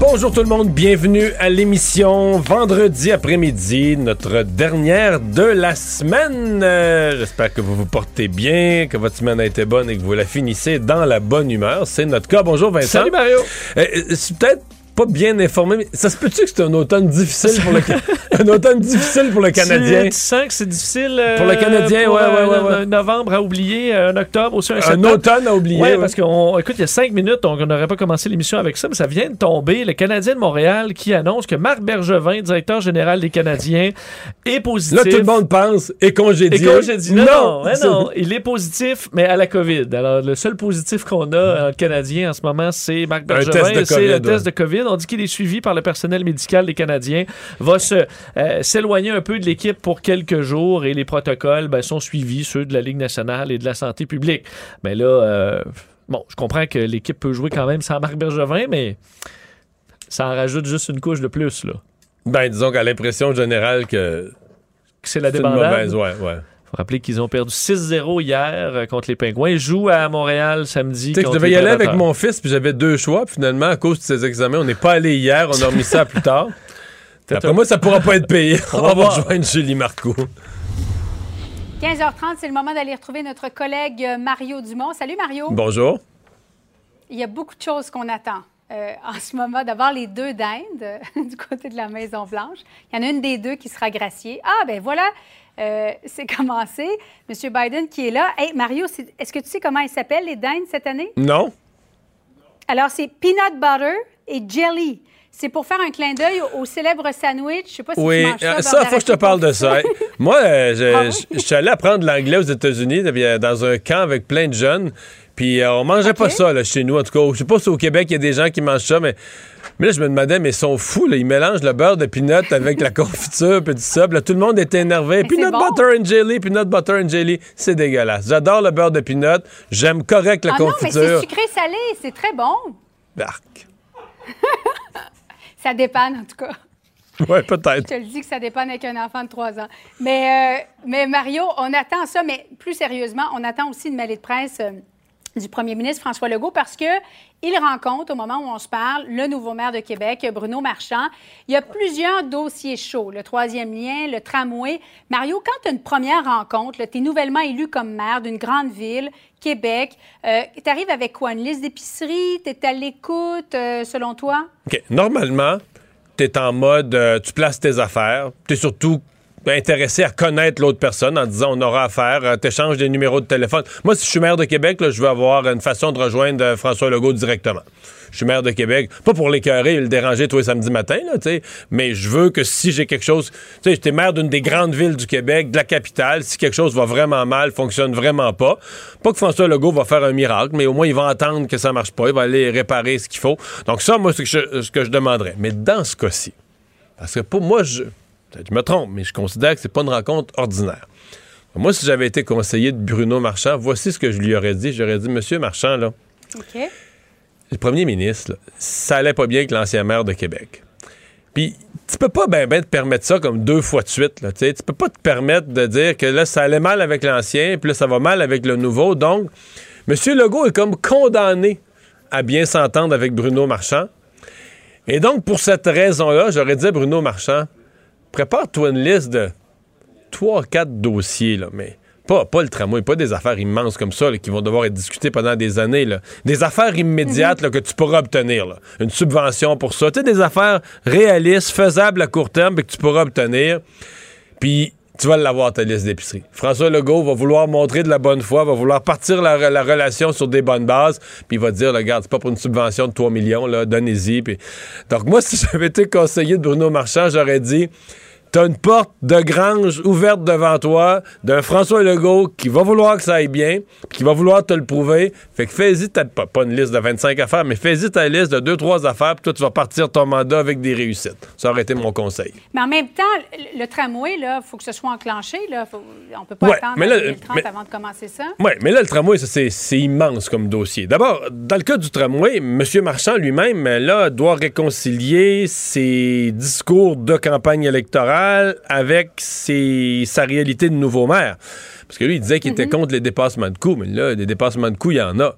Bonjour tout le monde, bienvenue à l'émission vendredi après-midi, notre dernière de la semaine. Euh, J'espère que vous vous portez bien, que votre semaine a été bonne et que vous la finissez dans la bonne humeur. C'est notre cas. Bonjour Vincent. Salut Mario. Euh, euh, c'est peut-être pas bien informé, mais ça se peut-tu que c'est un automne difficile pour le un automne difficile pour le Canadien? Tu, tu sens que c'est difficile euh, Pour le Canadien, pour, ouais, euh, ouais, ouais, novembre à oublier, un octobre aussi, un Un automne à oublier. Ouais, ouais. parce qu'on écoute, il y a cinq minutes, donc on n'aurait pas commencé l'émission avec ça, mais ça vient de tomber. Le Canadien de Montréal qui annonce que Marc Bergevin, directeur général des Canadiens, est positif. Là, tout le monde pense et Et congédié. dit non, non, hein, non, il est positif, mais à la COVID. Alors, le seul positif qu'on a en Canadien en ce moment, c'est Marc Bergevin. C'est le test de COVID. On dit qu'il est suivi par le personnel médical des Canadiens. Va se euh, s'éloigner un peu de l'équipe pour quelques jours et les protocoles ben, sont suivis, ceux de la Ligue nationale et de la santé publique. Mais là, euh, bon, je comprends que l'équipe peut jouer quand même sans Marc Bergevin, mais ça en rajoute juste une couche de plus, là. Ben, disons qu'à l'impression générale que C'est la une débandade. mauvaise, ouais, ouais. Faut rappeler qu'ils ont perdu 6-0 hier euh, contre les Pingouins. Ils jouent à Montréal samedi. Tu sais que je contre devais y aller avec mon fils, puis j'avais deux choix, puis finalement, à cause de ses examens, on n'est pas allé hier, on a remis ça à plus tard. Après moi, ça pourra pas être payé. On, On va rejoindre Julie Marco. 15h30, c'est le moment d'aller retrouver notre collègue euh, Mario Dumont. Salut Mario. Bonjour. Il y a beaucoup de choses qu'on attend euh, en ce moment. D'abord, les deux dindes euh, du côté de la Maison-Blanche. Il y en a une des deux qui sera graciée. Ah, ben voilà, euh, c'est commencé. Monsieur Biden qui est là. Hey, Mario, est-ce que tu sais comment ils s'appellent, les dindes, cette année? Non? Alors, c'est peanut butter et jelly. C'est pour faire un clin d'œil au, au célèbre sandwich. Je sais pas si Oui, tu manges ça. euh, beurre ça, faut que je te parle de ça. Moi, euh, je, Ah oui? je- je suis allé apprendre l'anglais aux États-Unis, euh, dans un camp avec plein de jeunes. Puis euh, on mangeait pas ça là, chez nous, en tout cas. Je sais pas si au Québec, il y a des gens qui mangent ça, mais, mais là, je me demandais, mais ils sont fous, là. Ils mélangent le beurre de peanut avec la confiture, puis tout ça. Puis là, tout le monde était énervé. Mais Peanut bon. butter and jelly, peanut butter and jelly, c'est dégueulasse. J'adore le beurre de peanut. J'aime correct la Ah non, mais c'est confiture. sucré-salé. C'est très bon. Arc. Ça dépanne, en tout cas. Ouais, peut-être. Je te le dis que ça dépanne avec un enfant de 3 ans. Mais, euh, mais Mario, on attend ça, mais plus sérieusement, on attend aussi une mêlée de presse euh, du premier ministre François Legault parce que il rencontre, au moment où on se parle, le nouveau maire de Québec, Bruno Marchand. Il y a plusieurs dossiers chauds, le troisième lien, le tramway. Mario, quand tu as une première rencontre, tu es nouvellement élu comme maire d'une grande ville, Québec, euh, tu arrives avec quoi? Une liste d'épicerie? Tu es à l'écoute, euh, selon toi? Normalement, tu es en mode, euh, tu places tes affaires. Tu es surtout intéressé à connaître l'autre personne en disant on aura affaire, tu échanges des numéros de téléphone. Moi, si je suis maire de Québec, là, je veux avoir une façon de rejoindre euh, François Legault directement. Je suis maire de Québec, pas pour l'écœurer et le déranger tous les samedis matins, là, mais je veux que si j'ai quelque chose, tu sais, j'étais maire d'une des grandes villes du Québec, de la capitale, si quelque chose va vraiment mal, fonctionne vraiment pas, pas que François Legault va faire un miracle, mais au moins il va entendre que ça marche pas, il va aller réparer ce qu'il faut. Donc ça, moi, c'est que je- ce que je demanderais. Mais dans ce cas-ci, parce que pour moi, je, je me trompe, mais je considère que c'est pas une rencontre ordinaire. Moi, si j'avais été conseiller de Bruno Marchand, voici ce que je lui aurais dit. J'aurais dit, Monsieur Marchand, là, le premier ministre, là, ça allait pas bien avec l'ancien maire de Québec. Puis, tu peux pas ben, ben te permettre ça comme deux fois de suite. Là, tu sais. tu peux pas te permettre de dire que là, ça allait mal avec l'ancien, puis là, ça va mal avec le nouveau. Donc, M. Legault est comme condamné à bien s'entendre avec Bruno Marchand. Et donc, pour cette raison-là, j'aurais dit à Bruno Marchand, prépare-toi une liste de trois, quatre dossiers, là, mais pas, pas le tramway, pas des affaires immenses comme ça qui vont devoir être discutées pendant des années. là. Des affaires immédiates que tu pourras obtenir. Une subvention pour ça. Tu des affaires réalistes, faisables à court terme, que tu pourras obtenir. Puis tu vas l'avoir, ta liste d'épicerie. François Legault va vouloir montrer de la bonne foi, va vouloir partir la, la relation sur des bonnes bases, puis il va dire, là, regarde, c'est pas pour une subvention de 3 millions, là, donnez-y. Donc moi, si j'avais été conseiller de Bruno Marchand, j'aurais dit, t'as une porte de grange ouverte devant toi d'un François Legault qui va vouloir que ça aille bien, puis qui va vouloir te le prouver. Fait que fais-y ta, pas, pas une liste de 25 affaires, mais fais-y ta liste de 2-3 affaires, puis toi, tu vas partir ton mandat avec des réussites. Ça aurait été mon conseil. Mais en même temps, le, tramway, il faut que ce soit enclenché. Là. Faut- on peut pas Ouais, attendre mais là, 2030 mais- avant de commencer ça. Oui, mais là, le tramway, c'est immense comme dossier. D'abord, dans le cas du tramway, M. Marchand lui-même, là, doit réconcilier ses discours de campagne électorale avec ses- sa réalité de nouveau maire. Parce que lui, il disait qu'il était contre les dépassements de coûts, mais là, des dépassements de coûts, il y en a.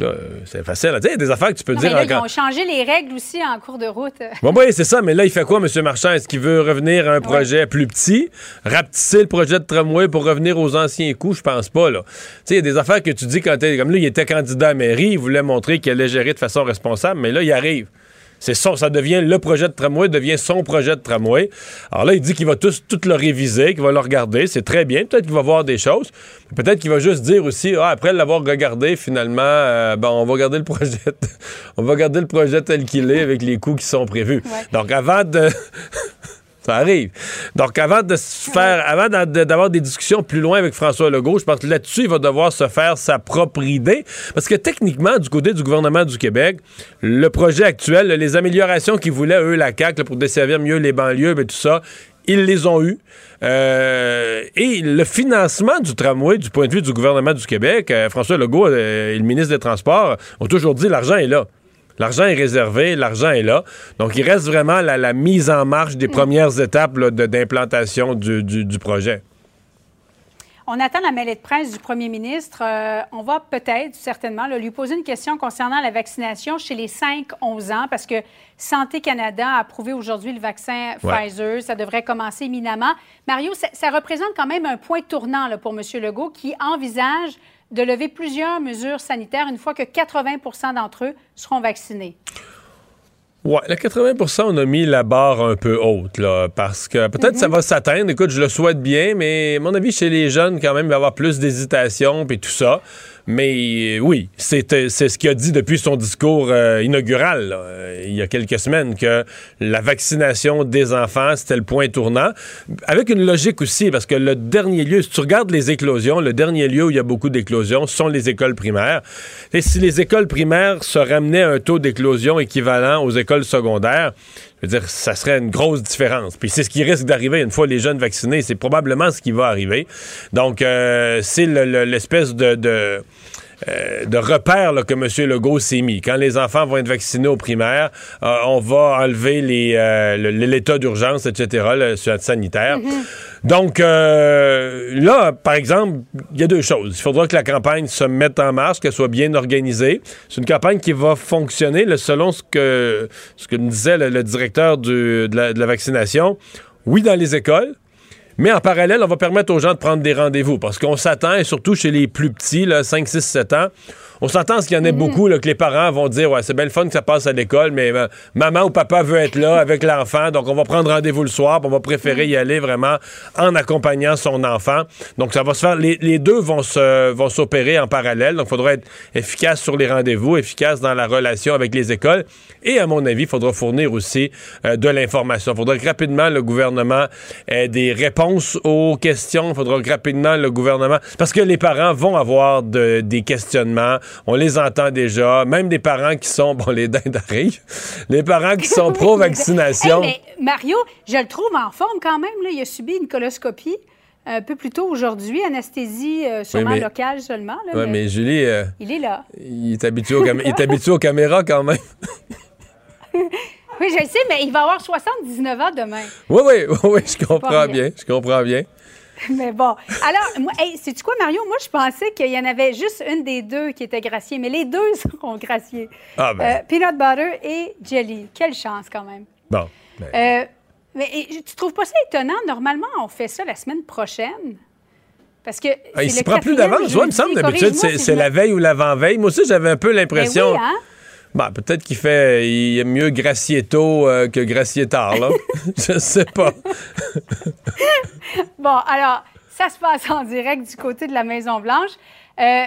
Euh, c'est facile. à dire. Il y a des affaires que tu peux Non, mais dire là, en ils ont changé les règles aussi en cours de route. Bon, oui, c'est ça, mais là, il fait quoi, M. Marchand? Est-ce qu'il veut revenir à un projet plus petit, rapetisser le projet de tramway pour revenir aux anciens coups? Je pense pas. Tu sais, il y a des affaires que tu dis quand t'es. Comme là, il était candidat à mairie, il voulait montrer qu'il allait gérer de façon responsable, mais là, il arrive. C'est son, ça devient le projet de tramway, devient son projet de tramway. Alors là, il dit qu'il va tous, tout le réviser, qu'il va le regarder. C'est très bien. Peut-être qu'il va voir des choses. Peut-être qu'il va juste dire aussi, ah, après l'avoir regardé, finalement, euh, ben, on va garder le projet, on va garder le projet tel qu'il est avec les coûts qui sont prévus. Ouais. Donc, avant de. Ça arrive. Donc, avant de se faire, avant d'avoir des discussions plus loin avec François Legault, je pense que là-dessus, il va devoir se faire sa propre idée. Parce que techniquement, du côté du gouvernement du Québec, le projet actuel, les améliorations qu'ils voulaient, eux, la CAQ, là, pour desservir mieux les banlieues, ben, tout ça, ils les ont eus. Euh, et le financement du tramway, du point de vue du gouvernement du Québec, euh, François Legault euh, et le ministre des Transports ont toujours dit l'argent est là. L'argent est réservé, l'argent est là. Donc, il reste vraiment la, la mise en marche des premières étapes d'implantation du, du- du projet. On attend la mêlée de presse du premier ministre. Euh, on va peut-être, certainement, là, lui poser une question concernant la vaccination chez les 5-11 ans, parce que Santé Canada a approuvé aujourd'hui le vaccin Ouais. Pfizer. Ça devrait commencer éminemment. Mario, ça, ça représente quand même un point tournant là, pour M. Legault, qui envisage de lever plusieurs mesures sanitaires une fois que 80% d'entre eux seront vaccinés. Ouais, le 80% on a mis la barre un peu haute, là, parce que peut-être ça va s'atteindre. Écoute, je le souhaite bien, mais à mon avis, chez les jeunes, quand même, il va y avoir plus d'hésitation puis tout ça. Mais euh, oui, c'est euh, c'est ce qu'il a dit depuis son discours euh, inaugural, il y a quelques semaines, que la vaccination des enfants, c'était le point tournant. Avec une logique aussi, parce que le dernier lieu, si tu regardes les éclosions, le dernier lieu où il y a beaucoup d'éclosions, sont les écoles primaires. Et si les écoles primaires se ramenaient à un taux d'éclosion équivalent aux écoles secondaires, ça serait une grosse différence. Puis c'est ce qui risque d'arriver une fois les jeunes vaccinés. C'est probablement ce qui va arriver. Donc, euh, c'est le- le- l'espèce de euh, de repère là, que M. Legault s'est mis. Quand les enfants vont être vaccinés aux primaires, euh, on va enlever les, euh, l'état d'urgence, etc., le sanitaire. Donc, euh, là, par exemple, il y a deux choses. Il faudra que la campagne se mette en marche, qu'elle soit bien organisée. C'est une campagne qui va fonctionner, là, selon ce que, ce que me disait le, le directeur du- de, la, de la vaccination. Oui, dans les écoles, mais en parallèle, on va permettre aux gens de prendre des rendez-vous parce qu'on s'attend, et surtout chez les plus petits, là, 5, 6, 7 ans, on s'entend ce qu'il y en ait beaucoup, là, que les parents vont dire Ouais, c'est bien le fun que ça passe à l'école, mais euh, maman ou papa veut être là avec l'enfant, donc on va prendre rendez-vous le soir, puis on va préférer y aller vraiment en accompagnant son enfant. Donc ça va se faire, les, les deux vont se vont s'opérer en parallèle, donc il faudra être efficace sur les rendez-vous, efficace dans la relation avec les écoles, et à mon avis, il faudra fournir aussi euh, de l'information. Il faudra que rapidement le gouvernement ait des réponses aux questions, il faudra que rapidement le gouvernement, parce que les parents vont avoir de- des questionnements, on les entend déjà, même des parents qui sont, bon, les dindes arrivent, les parents qui sont pro-vaccination. Hey, mais Mario, je le trouve en forme quand même. Là. Il a subi une coloscopie un peu plus tôt aujourd'hui, anesthésie euh, sûrement mais- locale seulement. là, Ouais, mais mais Julie, euh, Il est là. il est habitué aux, cam- il est habitué aux caméras quand même. Oui, je le sais, mais il va avoir 79 ans demain. Oui, oui, oui, oui, je comprends bien, je comprends bien. Mais bon. Alors, moi, hey, sais-tu quoi, Mario? Moi, je pensais qu'il y en avait juste une des deux qui était graciée, mais les deux seront graciés. Ah, ben. Euh, peanut butter et jelly. Quelle chance, quand même. Bon. ben, Euh, mais et, tu trouves pas ça étonnant? Normalement, on fait ça la semaine prochaine. Parce que. Ah, il s'y prend plus d'avance. Ouais, il me semble d'habitude, c'est si c'est la veille ou l'avant-veille. Moi aussi, j'avais un peu Ben l'impression. oui, hein? Bah, peut-être qu'il fait. Il aime mieux gracier tôt euh, que gracier tard, là. Je sais pas. Bon, alors, ça se passe en direct du côté de la Maison-Blanche. Euh,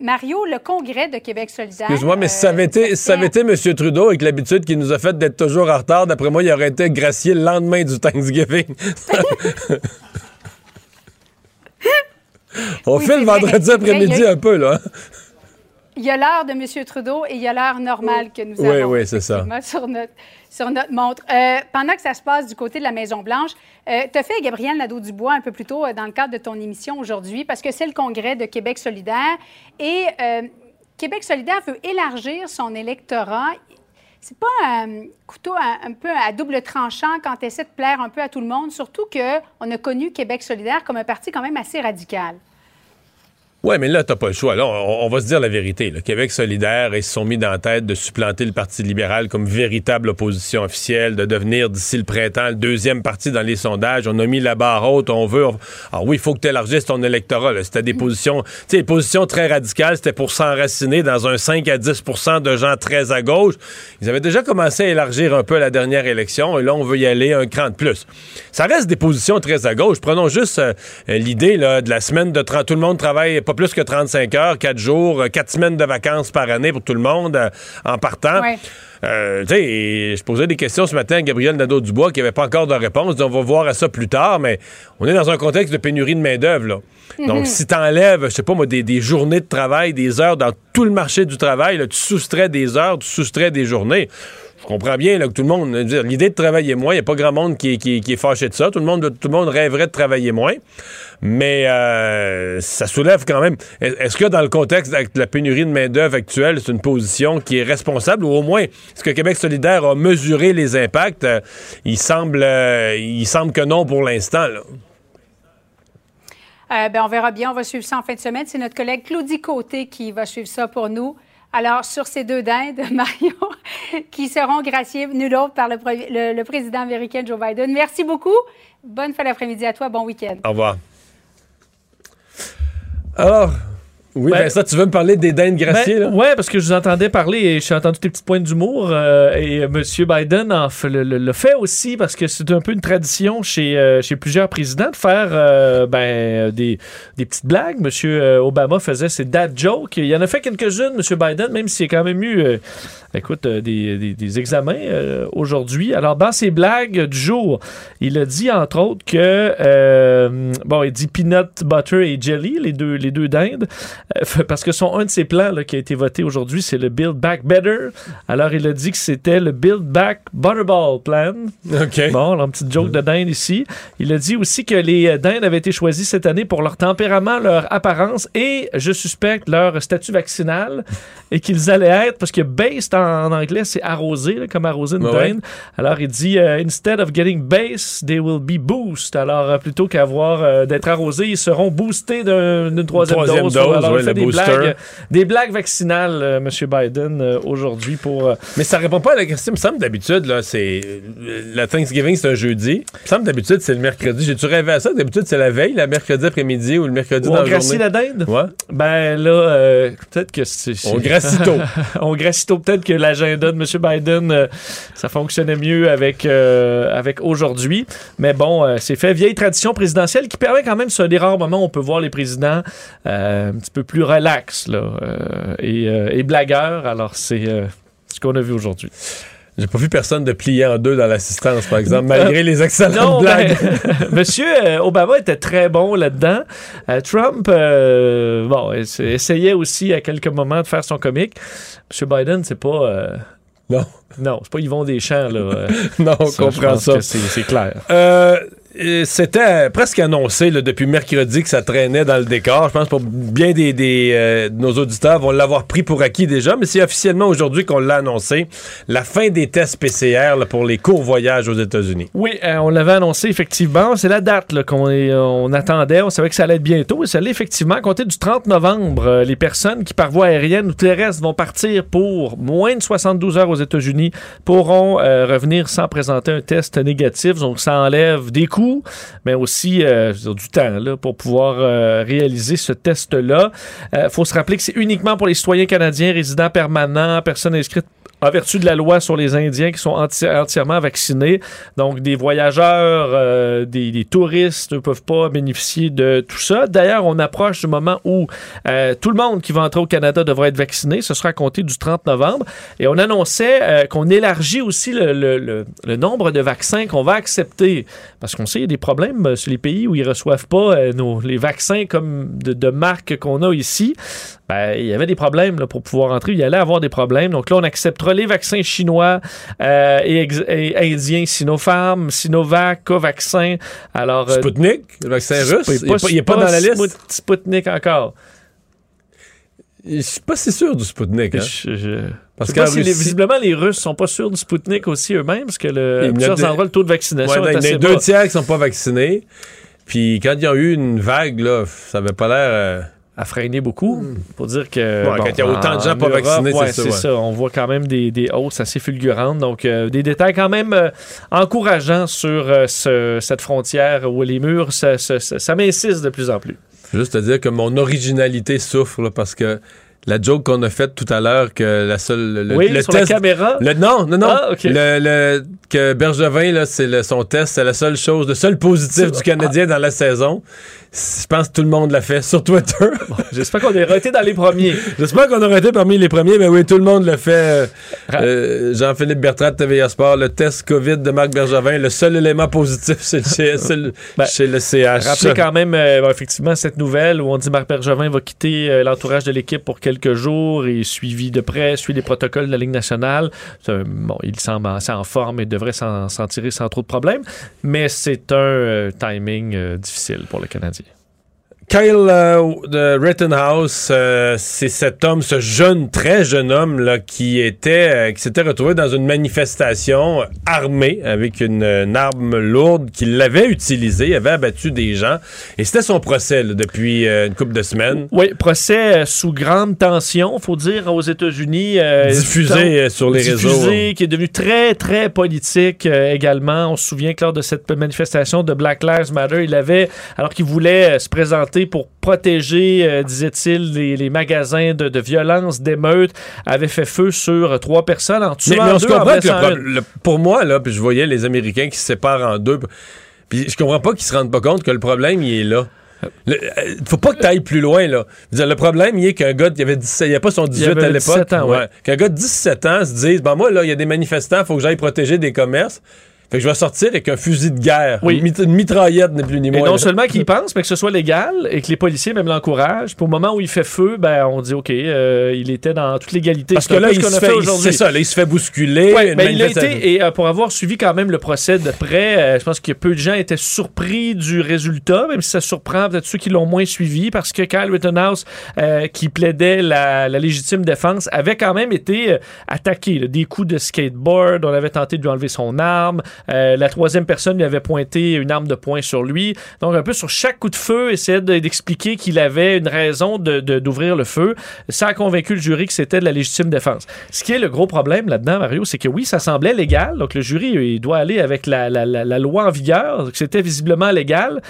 Mario, le congrès de Québec solidaire. Excuse-moi, mais si ça avait euh, été, ça avait été M. Trudeau avec l'habitude qu'il nous a fait d'être toujours en retard, d'après moi, il aurait été gracié le lendemain du Thanksgiving. On Oui, fait le vendredi après-midi a- un peu, là. Il y a l'heure de M. Trudeau et il y a l'heure normale que nous Oui, avons. oui, c'est ça. Sur notre, sur notre montre. Euh, pendant que ça se passe du côté de la Maison-Blanche, euh, tu as fait Gabriel Nadeau-Dubois un peu plus tôt euh, dans le cadre de ton émission aujourd'hui parce que c'est le congrès de Québec solidaire et Québec solidaire veut élargir son électorat. C'est pas un couteau un, un peu à double tranchant quand tu essaies de plaire un peu à tout le monde, surtout qu'on a connu Québec solidaire comme un parti quand même assez radical. Ouais, mais là, t'as pas le choix. Là, on, on va se dire la vérité. Le Québec solidaire, ils se sont mis dans la tête de supplanter le Parti libéral comme véritable opposition officielle, de devenir d'ici le printemps le deuxième parti dans les sondages. On a mis la barre haute, on veut... on- Alors oui, il faut que tu élargisses ton électorat. C'était des positions... Tu sais, des positions très radicales, c'était pour s'enraciner dans un 5 à 10% de gens très à gauche. Ils avaient déjà commencé à élargir un peu à la dernière élection, et là, on veut y aller un cran de plus. Ça reste des positions très à gauche. Prenons juste euh, l'idée de la semaine de 30... Tout le monde travaille pas plus que 35 heures, 4 jours, 4 semaines de vacances par année pour tout le monde euh, en partant. Ouais. Euh, tu sais, et je posais des questions ce matin à Gabriel Nadeau-Dubois qui n'avait pas encore de réponse. Dit, On va voir à ça plus tard, mais on est dans un contexte de pénurie de main-d'œuvre. là. Donc, si tu enlèves, je sais pas moi, des, des journées de travail, des heures dans tout le marché du travail, là, tu soustrais des heures, tu soustrais des journées. Je comprends bien là, que tout le monde. L'idée de travailler moins, il n'y a pas grand monde qui, est- qui est- fâché de ça. Tout le monde, tout le monde rêverait de travailler moins. Mais euh, ça soulève quand même. Est-ce que dans le contexte de la pénurie de main-d'œuvre actuelle, c'est une position qui est responsable ou au moins est-ce que Québec solidaire a mesuré les impacts? Euh, il, semble, euh, il semble que non pour l'instant. ben, on verra bien. On va suivre ça en fin de semaine. C'est notre collègue Claudie Côté qui va suivre ça pour nous. Alors, sur ces deux dindes, Mario, qui seront graciés, nul autre, par le, le président américain Joe Biden. Merci beaucoup. Bonne fin d'après-midi à toi. Bon week-end. Au revoir. Alors, oui, Ben- Vincent, tu veux me parler des dindes? Ben, là? ouais, parce que je vous entendais parler et j'ai entendu tes petites pointes d'humour. euh, et M. Biden en fait- le, le- le fait aussi parce que c'est un peu une tradition chez, euh, chez plusieurs présidents de faire euh, ben, des, des petites blagues. M. euh, Obama faisait ses dad jokes. Il y en a fait quelques-unes, M. Biden, même s'il y a quand même eu euh, écoute, euh, des, des- des examens euh, aujourd'hui. Alors, dans ses blagues du jour, il a dit entre autres que, euh, bon, il dit peanut butter et jelly, les deux, les deux dindes. Euh, parce que son un de ses plans là, qui a été voté aujourd'hui, c'est le Build Back Better. Alors, il a dit que c'était le Build Back Butterball Plan. OK. Bon, alors, une petite joke de dinde ici. Il a dit aussi que les euh, dindes avaient été choisis cette année pour leur tempérament, leur apparence et, je suspecte, leur statut vaccinal et qu'ils allaient être, parce que based en, anglais, c'est arrosé, là, comme arroser une Ouais, ouais. dinde. Alors, il dit euh, Instead of getting base, they will be boost. Alors, plutôt qu'avoir euh, d'être arrosés, ils seront boostés d'un- d'une troisième, Troisième dose. Ouais, fait des booster. blagues, des blagues vaccinales, euh, M. Biden, euh, aujourd'hui pour. euh, Mais ça répond pas à la question. Il me semble d'habitude, là, c'est. euh, La Thanksgiving, c'est un jeudi. Il me semble d'habitude, c'est le mercredi. J'ai-tu rêvé à ça? D'habitude, c'est la veille, le mercredi après-midi ou le mercredi où dans on la journée. la dinde? Ouais. Ben là, euh, peut-être que c'est. On gracie tôt. on gracie tôt. Peut-être que l'agenda de M. Biden, ça fonctionnait mieux avec, avec aujourd'hui. Mais bon, c'est fait. Vieille tradition présidentielle qui permet quand même, un des rares moments où on peut voir les présidents euh, un petit peu plus relax là, euh, et, euh, et blagueurs. Alors, c'est euh, ce qu'on a vu aujourd'hui. J'ai pas vu personne de plier en deux dans l'assistance, par exemple, malgré les excellentes Non, blagues. ben, Monsieur Obama était très bon là-dedans. Euh, Trump, euh, bon, essa- essayait aussi à quelques moments de faire son comique. Monsieur Biden, c'est pas. euh, Non, non, c'est pas Yvon Deschamps, là. non, on ça, comprend ça. c'est clair. Euh, euh, C'était presque annoncé depuis mercredi que ça traînait dans le décor. Je pense pour bien des, euh, nos auditeurs vont l'avoir pris pour acquis déjà, mais c'est officiellement aujourd'hui qu'on l'a annoncé. La fin des tests PCR pour les courts voyages aux États-Unis. Oui, euh, on l'avait annoncé effectivement. C'est la date qu'on on attendait. On savait que ça allait être bientôt. Et ça allait effectivement compter du 30 novembre. euh, les personnes qui par voie aérienne ou terrestre vont partir pour moins de 72 heures aux États-Unis pourront euh, revenir sans présenter un test négatif. Donc ça enlève des coûts, mais aussi euh, du temps pour pouvoir euh, réaliser ce test-là. Il faut se rappeler que c'est uniquement pour les citoyens canadiens, résidents permanents, personnes inscrites en vertu de la loi sur les Indiens qui sont enti- entièrement vaccinés. Donc, des voyageurs, euh, des, touristes ne peuvent pas bénéficier de tout ça. D'ailleurs, on approche du moment où euh, tout le monde qui va entrer au Canada devra être vacciné. Ce sera à compter du 30 novembre. Et on annonçait euh, qu'on élargit aussi le, nombre de vaccins qu'on va accepter. Parce qu'on sait, il y a des problèmes sur les pays où ils reçoivent pas les vaccins comme de, marque qu'on a ici. Ben, il y avait des problèmes pour pouvoir entrer. Il y allait avoir des problèmes. Donc là, on acceptera les vaccins chinois euh, et, indiens, Sinopharm, Sinovac, Covaxin. Alors, euh, Sputnik, le vaccin russe, il n'est pas, dans la liste. Sput- Sputnik encore. Je suis pas si sûr du Sputnik. Hein? Je- je- Parce les- Russie- visiblement, les Russes sont pas sûrs du Sputnik aussi eux-mêmes, parce que le, à plusieurs endroits, le taux de vaccination Ouais, est il y a deux tiers qui sont pas vaccinés. Puis quand il y a eu une vague, là, ça avait pas l'air. À freiner beaucoup pour dire que Ouais, quand il y a autant de gens en pas Europe, vaccinés, c'est ça, c'est ouais. ça on voit quand même des, des hausses assez fulgurantes donc euh, des détails quand même euh, encourageants sur euh, ce- cette frontière où les murs ça, ça, ça- ça m'insiste de plus en plus Juste à dire que mon originalité souffre là, parce que la joke qu'on a faite tout à l'heure que la seule le, oui le sur la test caméra? Le, non, non, non. Ah, le, le- que Bergevin, là, c'est son test, c'est la seule chose, le seul positif du Canadien dans la saison. Je pense que tout le monde l'a fait sur Twitter. j'espère qu'on est raté dans les premiers J'espère qu'on aurait été parmi les premiers, mais oui, tout le monde l'a fait. Euh, Jean-Philippe Bertrand de TVA Sport, le test COVID de Marc Bergevin, le seul élément positif c'est chez, Ben, chez le CH. Rappelez quand même euh, bon, effectivement cette nouvelle où on dit Marc Bergevin va quitter euh, l'entourage de l'équipe pour quelques jours et suivi de près, suit les protocoles de la Ligue nationale. Bon, il semble assez en forme et devrait s'en tirer sans trop de problèmes, mais c'est un timing difficile pour le Canadien. Kyle euh, de Rittenhouse, euh, c'est cet homme, ce jeune, très jeune homme là, qui était, euh, qui s'était retrouvé dans une manifestation armée avec une, une arme lourde qu'il avait utilisée, il avait abattu des gens, et c'était son procès là, depuis une couple de semaines. Oui, procès sous grande tension, faut dire, aux États-Unis. Diffusé sur les diffusé, réseaux. qui est devenu très, très politique également. On se souvient que lors de cette manifestation de Black Lives Matter, il avait, alors qu'il voulait se présenter pour protéger, euh, disait-il, les, les magasins de, de violence, d'émeutes, avait fait feu sur trois personnes en tuant Mais, mais on deux, comprend que le le- pour moi, là, puis je voyais les Américains qui se séparent en deux. Puis je comprends pas qu'ils se rendent pas compte que le problème, il est là. Le- euh, faut pas que tu ailles plus loin, là. Dire, le problème, il est qu'un gars, il avait 17, il n'y a pas son 18 avait à l'époque. 17 ans, ouais. Qu'un gars de 17 ans se dise, ben moi, là, il y a des manifestants, faut que j'aille protéger des commerces. Fait que je vais sortir avec un fusil de guerre. Oui. Une, mit- une mitraillette, ni plus ni Et moins. non là. seulement qu'il pense, mais que ce soit légal et que les policiers même l'encouragent. Puis au moment où il fait feu, ben on dit OK, euh, il était dans toute l'égalité. Parce que là, il se fait, fait il- aujourd'hui. c'est ça, là, il se fait bousculer. Ouais, mais il a été, et euh, pour avoir suivi quand même le procès de près, euh, je pense que peu de gens étaient surpris du résultat, même si ça surprend peut-être ceux qui l'ont moins suivi, parce que Kyle Rittenhouse, euh, qui plaidait la, la légitime défense, avait quand même été euh, attaqué. là. des coups de skateboard, on avait tenté de lui enlever son arme, euh, la troisième personne lui avait pointé une arme de poing sur lui. Donc un peu sur chaque coup de feu, essayait de- d'expliquer qu'il avait une raison d'ouvrir le feu. Ça a convaincu le jury que c'était de la légitime défense. Ce qui est le gros problème là-dedans, Mario, c'est que oui, ça semblait légal. Donc le jury, il doit aller avec la, la- loi en vigueur, que c'était visiblement légal.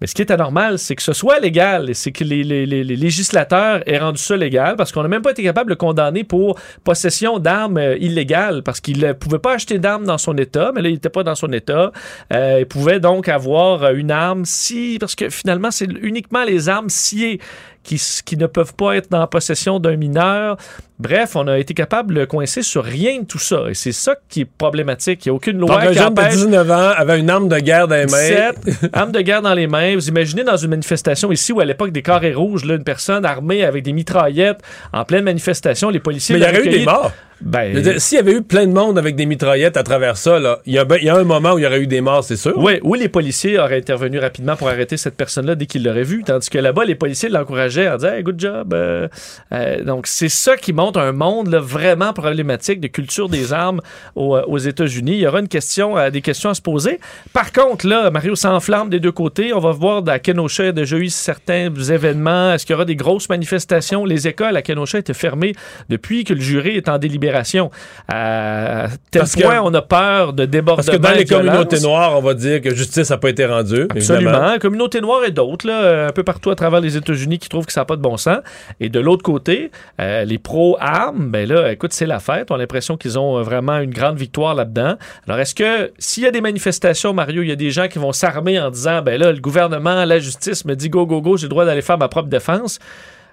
Mais ce qui est anormal, c'est que ce soit légal et c'est que les, les- les- législateurs aient rendu ça légal parce qu'on n'a même pas été capable de condamner pour possession d'armes euh, illégales parce qu'il ne pouvait pas acheter d'armes dans son État, mais là, il n'était pas dans son État. Euh, il pouvait donc avoir euh, une arme si, parce que finalement, c'est uniquement les armes sciées qui, ne peuvent pas être dans la possession d'un mineur. Bref, on a été capable de le coincer sur rien de tout ça. Et c'est ça qui est problématique. Il n'y a aucune loi Donc, un qui jeune de empêche 19 ans avait une arme de guerre dans les mains. 17, arme de guerre dans les mains. Vous imaginez dans une manifestation ici où à l'époque des carrés rouges, là, une personne armée avec des mitraillettes en pleine manifestation, les policiers. Mais il y aurait eu des morts. Ben, S'il y avait eu plein de monde avec des mitraillettes à travers ça, là, il y, a ben- il y a un moment où il y aurait eu des morts, c'est sûr. oui, où les policiers auraient intervenu rapidement pour arrêter cette personne-là dès qu'ils l'auraient vue, tandis que là-bas, les policiers l'encourageaient en disant hey, good job. euh, euh, donc, c'est ça qui montre un monde là, vraiment problématique de culture des armes aux, euh, aux États-Unis. Il y aura une question, euh, des questions à se poser. Par contre, là, Mario s'enflamme des deux côtés. On va voir à Kenosha, il y a déjà eu certains événements. Est-ce qu'il y aura des grosses manifestations? Les écoles à Kenosha étaient fermées depuis que le jury est en délibération Libération. À tel Parce que- point, on a peur de débordement Parce que dans les violence. communautés noires, on va dire que justice n'a pas été rendue. Absolument. évidemment. Communauté noire et d'autres, là, un peu partout à travers les États-Unis qui trouvent que ça n'a pas de bon sens. Et de l'autre côté, euh, les pro-armes, ben là, écoute, c'est la fête. On a l'impression qu'ils ont euh, vraiment une grande victoire là-dedans. Alors, est-ce que s'il y a des manifestations, Mario, il y a des gens qui vont s'armer en disant, ben là, le gouvernement, la justice me dit go, go, go, j'ai le droit d'aller faire ma propre défense.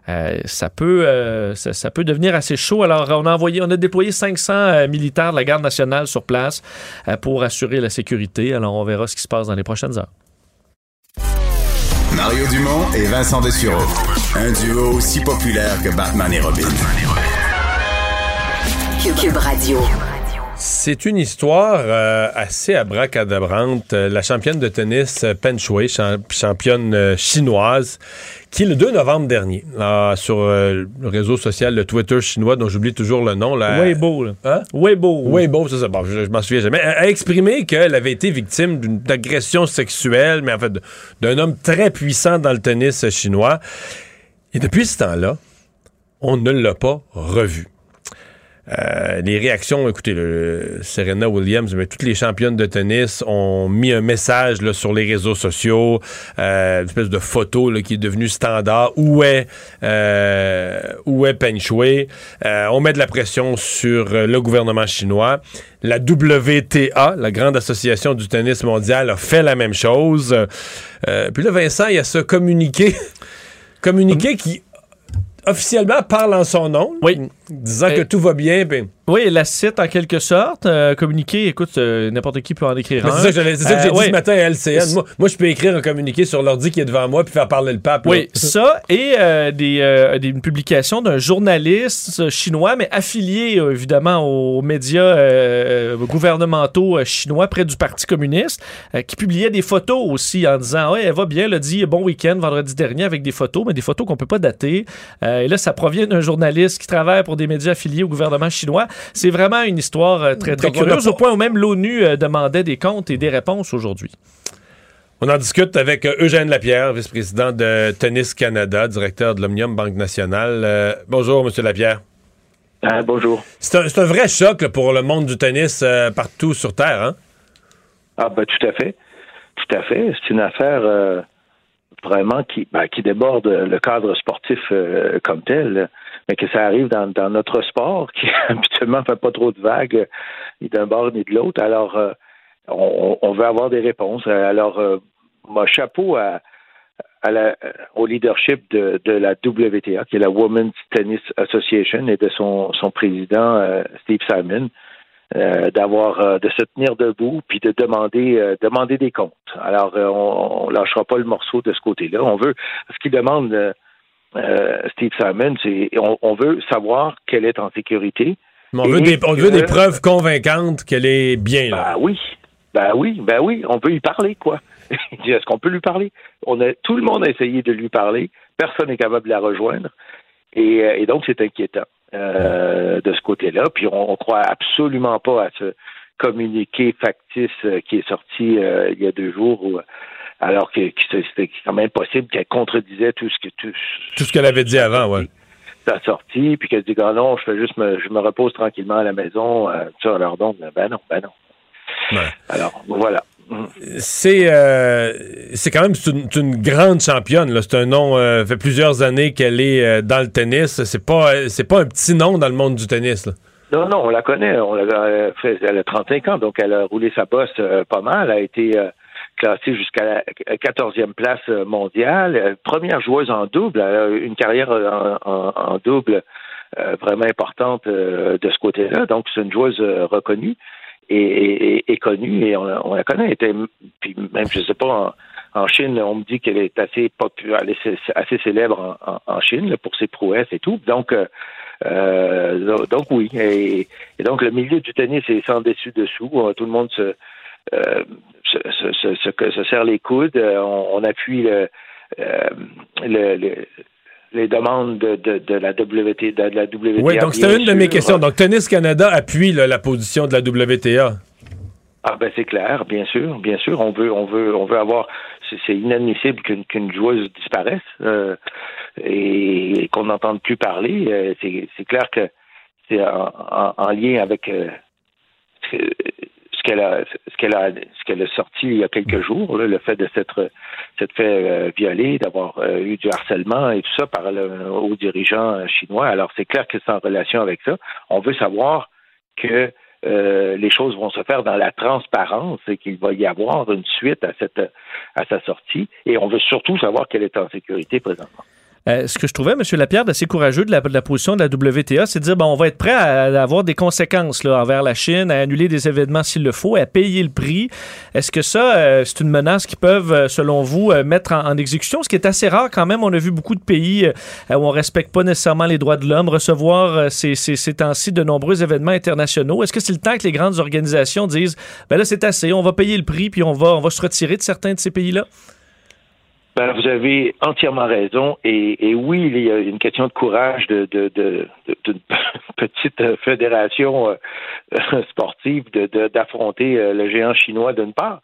Euh, ça peut euh, ça, ça peut devenir assez chaud. Alors, on a envoyé, on a déployé 500 euh, militaires de la garde nationale sur place euh, pour assurer la sécurité. Alors, on verra ce qui se passe dans les prochaines heures. Mario Dumont et Vincent Dessureau. Un duo aussi populaire que Batman et Robin. Cube Radio. C'est une histoire euh, assez abracadabrante. La championne de tennis euh, Pen Shui, cham- championne euh, chinoise, qui le 2 novembre dernier, là, sur euh, le réseau social, le Twitter chinois, dont j'oublie toujours le nom, là, Weibo, là. Hein? Weibo. Weibo, c'est ça. Bon, je, je m'en souviens jamais. Elle a exprimé qu'elle avait été victime d'une agression sexuelle, mais en fait, d'un homme très puissant dans le tennis chinois. Et depuis ce temps-là, on ne l'a pas revu. Euh, les réactions, écoutez, Serena Williams, mais toutes les championnes de tennis ont mis un message sur les réseaux sociaux, euh, une espèce de photo qui est devenue standard. Où est, euh, Peng Shui? Euh, on met de la pression sur le gouvernement chinois. La WTA, la grande association du tennis mondial, a fait la même chose. Puis là, Vincent, il y a ce communiqué, communiqué qui officiellement parle en son nom, Oui. Disant Euh, que tout va bien. ben, Oui, la cite en quelque sorte. Euh, communiqué, écoute, euh, n'importe qui peut en écrire un. c'est ça que ça que j'ai Euh, dit ce matin à LCN. Moi, moi, je peux écrire un communiqué sur l'ordi qui est devant moi puis faire parler le pape. là. Oui, ça et euh, des, euh, des- une publication d'un journaliste euh, chinois, mais affilié euh, évidemment aux médias euh, gouvernementaux euh, chinois près du Parti communiste, euh, qui publiait des photos aussi en disant, ouais, elle va bien, elle a dit bon week-end vendredi dernier avec des photos, mais des photos qu'on peut pas dater. Euh, et là, ça provient d'un journaliste qui travaille pour des médias affiliés au gouvernement chinois. C'est vraiment une histoire euh, très très Donc, curieuse pas- au point où même l'ONU euh, demandait des comptes et des réponses aujourd'hui. On en discute avec euh, Eugène Lapierre, vice-président de Tennis Canada, directeur de l'Omnium Banque Nationale. Euh, bonjour, Monsieur Lapierre. Ah, bonjour. C'est un, vrai choc là, pour le monde du tennis euh, partout sur Terre. Hein? Ah, ben, tout à fait. Tout à fait. C'est une affaire euh, vraiment qui, ben, qui déborde le cadre sportif euh, comme tel, mais que ça arrive dans, notre sport qui habituellement fait pas trop de vagues, euh, ni d'un bord ni de l'autre. Alors, euh, on, veut avoir des réponses. Alors, euh, chapeau au leadership de, la WTA, qui est la Women's Tennis Association, et de son, président, euh, Steve Simon. euh, d'avoir euh, de se tenir debout puis de demander euh, demander des comptes. Alors euh, on, on lâchera pas le morceau de ce côté-là. On veut ce qu'il demande euh, Steve Simon, c'est on, on veut savoir qu'elle est en sécurité. Mais on, veut des, on veut que- des preuves convaincantes qu'elle est bien. Là. Ben oui, ben oui, ben oui, on peut y parler quoi. Est-ce qu'on peut lui parler? On a tout le monde a essayé de lui parler, personne n'est capable de la rejoindre, et, euh, et donc c'est inquiétant euh, de ce côté-là. Puis on, on croit absolument pas à ce communiqué factice qui est sorti euh, il y a deux jours, où, alors que, que c'était quand même possible qu'elle contredisait tout ce que tout, Tout ce qu'elle avait dit avant, ouais. sa sortie, puis qu'elle dit ah non, je fais juste me, je me repose tranquillement à la maison. Euh, ça, alors donc, ben non, ben non. Ouais. Alors voilà. C'est euh, c'est quand même une, grande championne. C'est un nom. Euh, fait plusieurs années qu'elle est euh, dans le tennis. C'est pas euh, c'est pas un petit nom dans le monde du tennis. là. Non, non, on la connaît. On fait, elle a 35 ans, donc elle a roulé sa bosse pas mal. Elle a été classée jusqu'à la 14e place euh, mondiale. Euh, première joueuse en double. Une carrière euh, en, double vraiment importante de ce côté-là. Donc, c'est une joueuse reconnue et, connue, et on, la- on la connaît. Puis même, je sais pas, en, Chine, on me dit qu'elle est assez populaire, assez célèbre en, Chine pour ses prouesses et tout. Donc, euh, donc oui. Et, et donc le milieu du tennis est sans dessus dessous. Tout le monde se, se, se, se, se- se serre les coudes. Euh, On, on appuie le, euh, le- le- les demandes de, de, de la WT, de la WTA. Oui, donc c'était une de mes questions. Donc Tennis Canada appuie là, la position de la WTA. Ah ben c'est clair, bien sûr, bien sûr. On veut, on veut, on veut avoir. C'est inadmissible qu'une joueuse disparaisse euh, et, et qu'on n'entende plus parler. Euh, c'est clair que c'est en, lien avec qu'elle a, ce qu'elle a, ce qu'elle a sorti il y a quelques jours, le fait de s'être, s'être fait violer, d'avoir eu du harcèlement et tout ça par le, aux dirigeants chinois. Alors c'est clair que c'est en relation avec ça. On veut savoir que euh, les choses vont se faire dans la transparence et qu'il va y avoir une suite à cette à sa sortie. Et on veut surtout savoir qu'elle est en sécurité présentement. Euh, ce que je trouvais, M. Lapierre, assez courageux de la, position de la WTA, c'est de dire bon, on va être prêt à, avoir des conséquences là, envers la Chine, à annuler des événements s'il le faut, à payer le prix. Est-ce que ça, euh, c'est une menace qu'ils peuvent, euh, selon vous, mettre en, exécution? Ce qui est assez rare quand même. On a vu beaucoup de pays où on respecte pas nécessairement les droits de l'homme recevoir ces, ces, ces temps-ci de nombreux événements internationaux. Est-ce que c'est le temps que les grandes organisations disent ben là, c'est assez, on va payer le prix, puis on va, on va se retirer de certains de ces pays-là? Ben, vous avez entièrement raison. Et, oui, il y a une question de courage de, de, de, d'une petite fédération euh, sportive d'affronter euh, le géant chinois d'une part.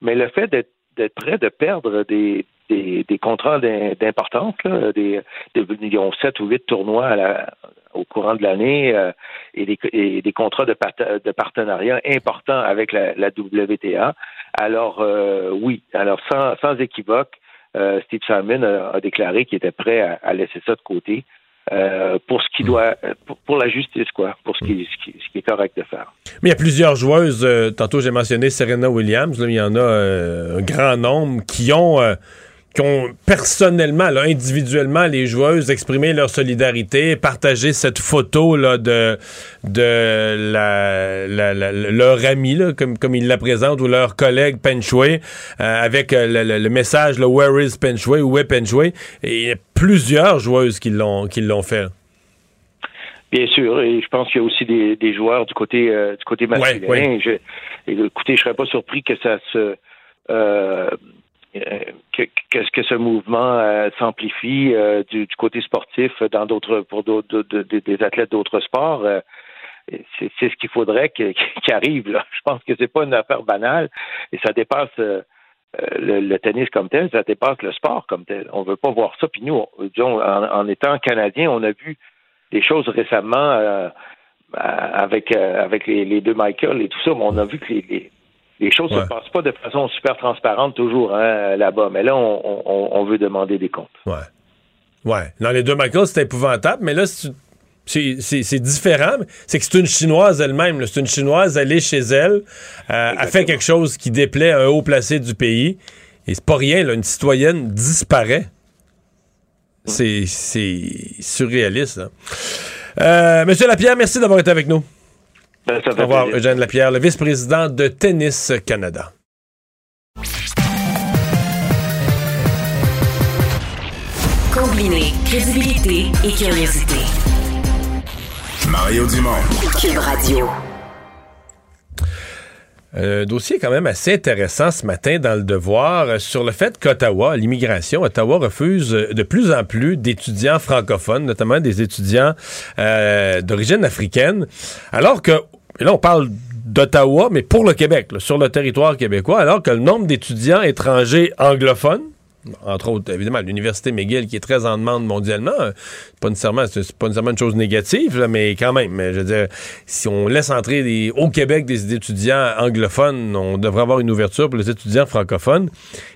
Mais le fait d'être, prêt de perdre des, des, des contrats d'importance, des, des, ils ont sept ou huit tournois à la, au courant de l'année euh, et, des, et, des, contrats de, de, partenariat importants avec la, la WTA. Alors oui, alors sans, sans équivoque, euh, Steve Simon a, déclaré qu'il était prêt à, laisser ça de côté. Euh, pour ce qui doit, pour, la justice, quoi, pour ce qui, ce, qui, est correct de faire. Mais il y a plusieurs joueuses, euh, tantôt j'ai mentionné Serena Williams, là, il y en a un grand nombre qui ont qui ont personnellement, là, individuellement, les joueuses exprimé leur solidarité, partagé cette photo là, de, de la, leur ami, là, comme, comme ils la présentent, ou leur collègue Penchway, euh, avec euh, le, message le Where is Penchway? Ou Où est Penchway? Et il y a plusieurs joueuses qui l'ont, qui l'ont fait. Bien sûr, et je pense qu'il y a aussi des, des joueurs du côté euh, du côté masculin. Je, écoutez, je serais pas surpris que ça se que, que, que, ce mouvement euh, s'amplifie euh, du, du, côté sportif dans d'autres pour d'autres des athlètes d'autres sports. Euh, c'est ce qu'il faudrait qu'il arrive. Là. Je pense que c'est pas une affaire banale et ça dépasse le, tennis comme tel, ça dépasse le sport comme tel. On veut pas voir ça. Puis nous, disons, en, étant canadien, on a vu des choses récemment avec avec les, deux Michael et tout ça, mais on a vu que les choses ne se passent pas de façon super transparente toujours hein, là-bas. Mais là, on, veut demander des comptes. Ouais. Ouais. Dans les deux Michael, c'est épouvantable, mais là, c'est différent. C'est que c'est une Chinoise elle-même. C'est une Chinoise, elle est chez elle, euh, a fait quelque chose qui déplaît à un haut placé du pays. Et c'est pas rien, là, une citoyenne disparaît. C'est surréaliste. Euh, Monsieur Lapierre, merci d'avoir été avec nous. Ben, Au revoir, Eugène Lapierre, le vice-président de Tennis Canada. Combiner crédibilité et curiosité. Mario Dumont. Cube Radio. Un dossier quand même assez intéressant ce matin dans le devoir euh, sur le fait qu'Ottawa, l'immigration, Ottawa refuse de plus en plus d'étudiants francophones, notamment des étudiants euh, d'origine africaine, alors que, là on parle d'Ottawa, mais pour le Québec, sur le territoire québécois, alors que le nombre d'étudiants étrangers anglophones, entre autres, évidemment, l'Université McGill, qui est très en demande mondialement, euh, pas nécessairement, c'est pas nécessairement une chose négative, mais quand même, je veux dire, si on laisse entrer au Québec des étudiants anglophones, on devrait avoir une ouverture pour les étudiants francophones.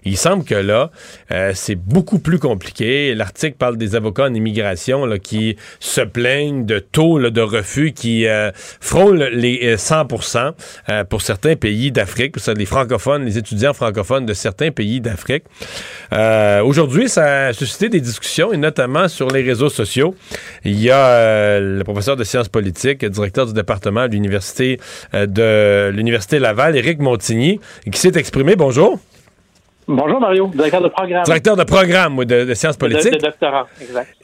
Il semble que là, euh, c'est beaucoup plus compliqué. L'article parle des avocats en immigration là, qui se plaignent de taux de refus qui euh, frôlent les 100% pour certains pays d'Afrique, les francophones, les étudiants francophones de certains pays d'Afrique. Euh, aujourd'hui, ça a suscité des discussions, et notamment sur les réseaux sociaux. Il y a euh, le professeur de sciences politiques, directeur du département de l'université euh, de l'université Laval, Éric Montigny, qui s'est exprimé. Bonjour. Bonjour Mario, directeur de programme. Directeur de programme de, sciences politiques. De, doctorat, exact.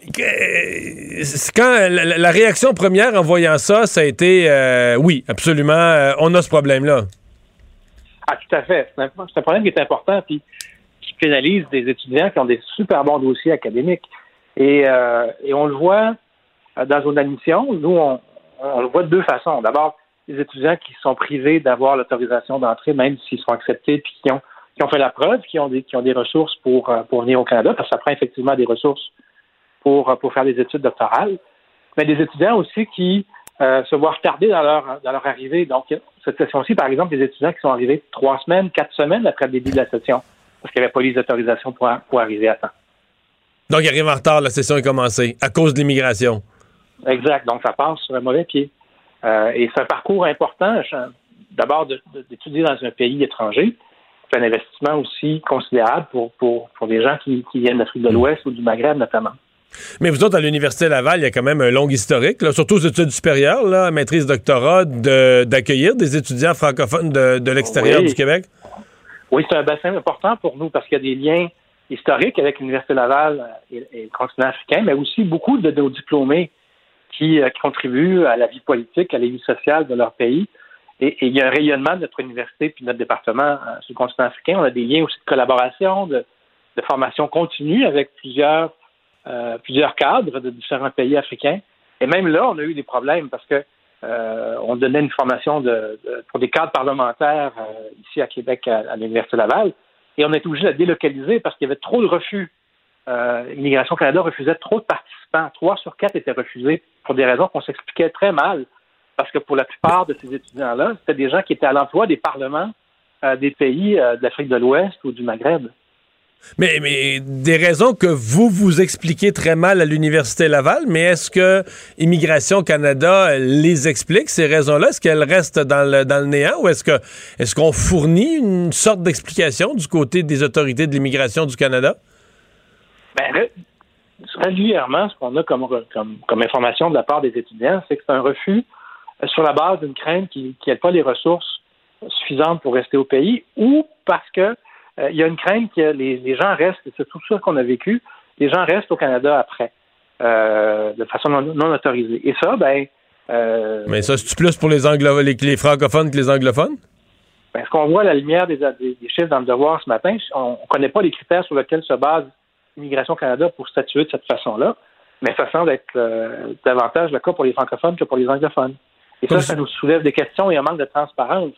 Quand la, réaction première en voyant ça, ça a été oui, absolument, on a ce problème-là. Ah, tout à fait. C'est un, problème qui est important. Puis pénalise des étudiants qui ont des super bons dossiers académiques. Et, euh, on le voit euh, dans une admission. Nous, on, le voit de deux façons. D'abord, les étudiants qui sont privés d'avoir l'autorisation d'entrée, même s'ils sont acceptés, puis qui ont, fait la preuve, qui ont des, ressources pour, euh, pour venir au Canada, parce que ça prend effectivement des ressources pour, faire des études doctorales. Mais des étudiants aussi qui se voir tarder dans leur, dans leur arrivée. Donc, cette session-ci, par exemple, des étudiants qui sont arrivés trois semaines, quatre semaines après le début de la session, parce qu'il n'y avait pas les autorisations pour, pour arriver à temps. Donc, ils arrivent en retard, la session est commencée, à cause de l'immigration. Exact. Donc, ça passe sur un mauvais pied. Euh, et c'est un parcours important, d'abord d'étudier dans un pays étranger. C'est un investissement aussi considérable pour, pour, pour des gens qui, qui viennent d'Afrique de l'Ouest ou du Maghreb, notamment. Mais vous autres, à l'Université Laval, il y a quand même un long historique, surtout aux études supérieures, là, maîtrise, doctorat, d'accueillir des étudiants francophones de, l'extérieur du Québec? Oui, c'est un bassin important pour nous parce qu'il y a des liens historiques avec l'Université Laval et, le continent africain, mais aussi beaucoup de nos diplômés qui, euh, contribuent à la vie politique, à la vie sociale de leur pays. Et, il y a un rayonnement de notre université puis de notre département euh, sur le continent africain. On a des liens aussi de collaboration, de formation continue avec plusieurs euh, plusieurs cadres de différents pays africains. Et même là, on a eu des problèmes parce que euh, on donnait une formation de, pour des cadres parlementaires euh, ici à Québec à, l'Université Laval. Et on été obligé de délocaliser parce qu'il y avait trop de refus. Immigration Canada refusait trop de participants. Trois sur quatre étaient refusés pour des raisons qu'on s'expliquait très mal. Parce que pour la plupart de ces étudiants-là, c'était des gens qui étaient à l'emploi des parlements des pays de l'Afrique de l'Ouest ou du Maghreb. Mais, des raisons que vous vous expliquez très mal à l'Université Laval, mais est-ce que Immigration Canada les explique, ces raisons-là? Est-ce qu'elles restent dans le, dans le néant ou est-ce que est-ce qu'on fournit une sorte d'explication du côté des autorités de l'immigration du Canada? Ben, régulièrement, ce qu'on a comme, comme, comme, information de la part des étudiants, c'est que c'est un refus euh, sur la base d'une crainte qui n'a pas les ressources suffisantes pour rester au pays ou parce que euh, il y a une crainte que les, gens restent, c'est tout ça qu'on a vécu, les gens restent au Canada après, euh, de façon non, autorisée. Et ça, ben. Euh, Mais ça, c'est plus pour les, les, francophones que les anglophones? Ben, ce qu'on voit à la lumière des, chiffres dans le devoir ce matin, on ne connaît pas les critères sur lesquels se base l'Immigration Canada pour statuer de cette façon-là, mais ça semble être davantage le cas pour les francophones que pour les anglophones. Et ça, ça nous soulève des questions et un manque de transparence,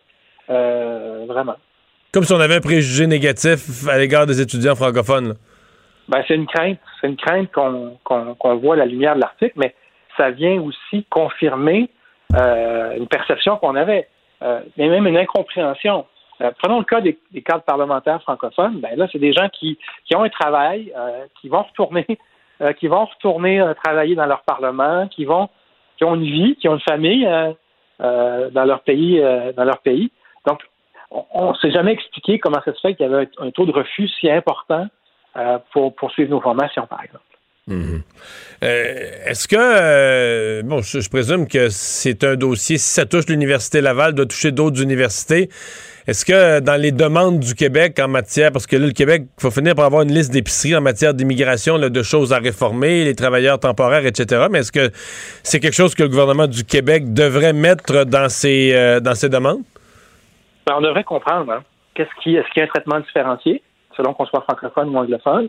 vraiment. Comme si on avait un préjugé négatif à l'égard des étudiants francophones. Ben, c'est une crainte. C'est une crainte qu'on voit à la lumière de l'article, mais ça vient aussi confirmer euh, une perception qu'on avait, euh, mais même une incompréhension. Euh, prenons le cas des, cadres parlementaires francophones. Ben là, c'est des gens qui, qui ont un travail, qui vont retourner, qui vont retourner travailler dans leur parlement, qui vont, qui ont une vie, qui ont une famille dans leur pays, dans leur pays. Donc, on ne s'est jamais expliqué comment ça se fait qu'il y avait un, taux de refus si important euh, pour poursuivre nos formations, par exemple. Mhm. Euh, est-ce que, euh, bon, je, présume que c'est un dossier, si ça touche l'Université Laval, doit toucher d'autres universités. Est-ce que dans les demandes du Québec en matière, parce que là, le Québec, il faut finir par avoir une liste d'épiceries en matière d'immigration, de choses à réformer, les travailleurs temporaires, etc. Mais est-ce que c'est quelque chose que le gouvernement du Québec devrait mettre dans ses, dans ses demandes? Ben, on devrait comprendre hein. qu'est-ce qui, est-ce qu'il y a un traitement différencié selon qu'on soit francophone ou anglophone?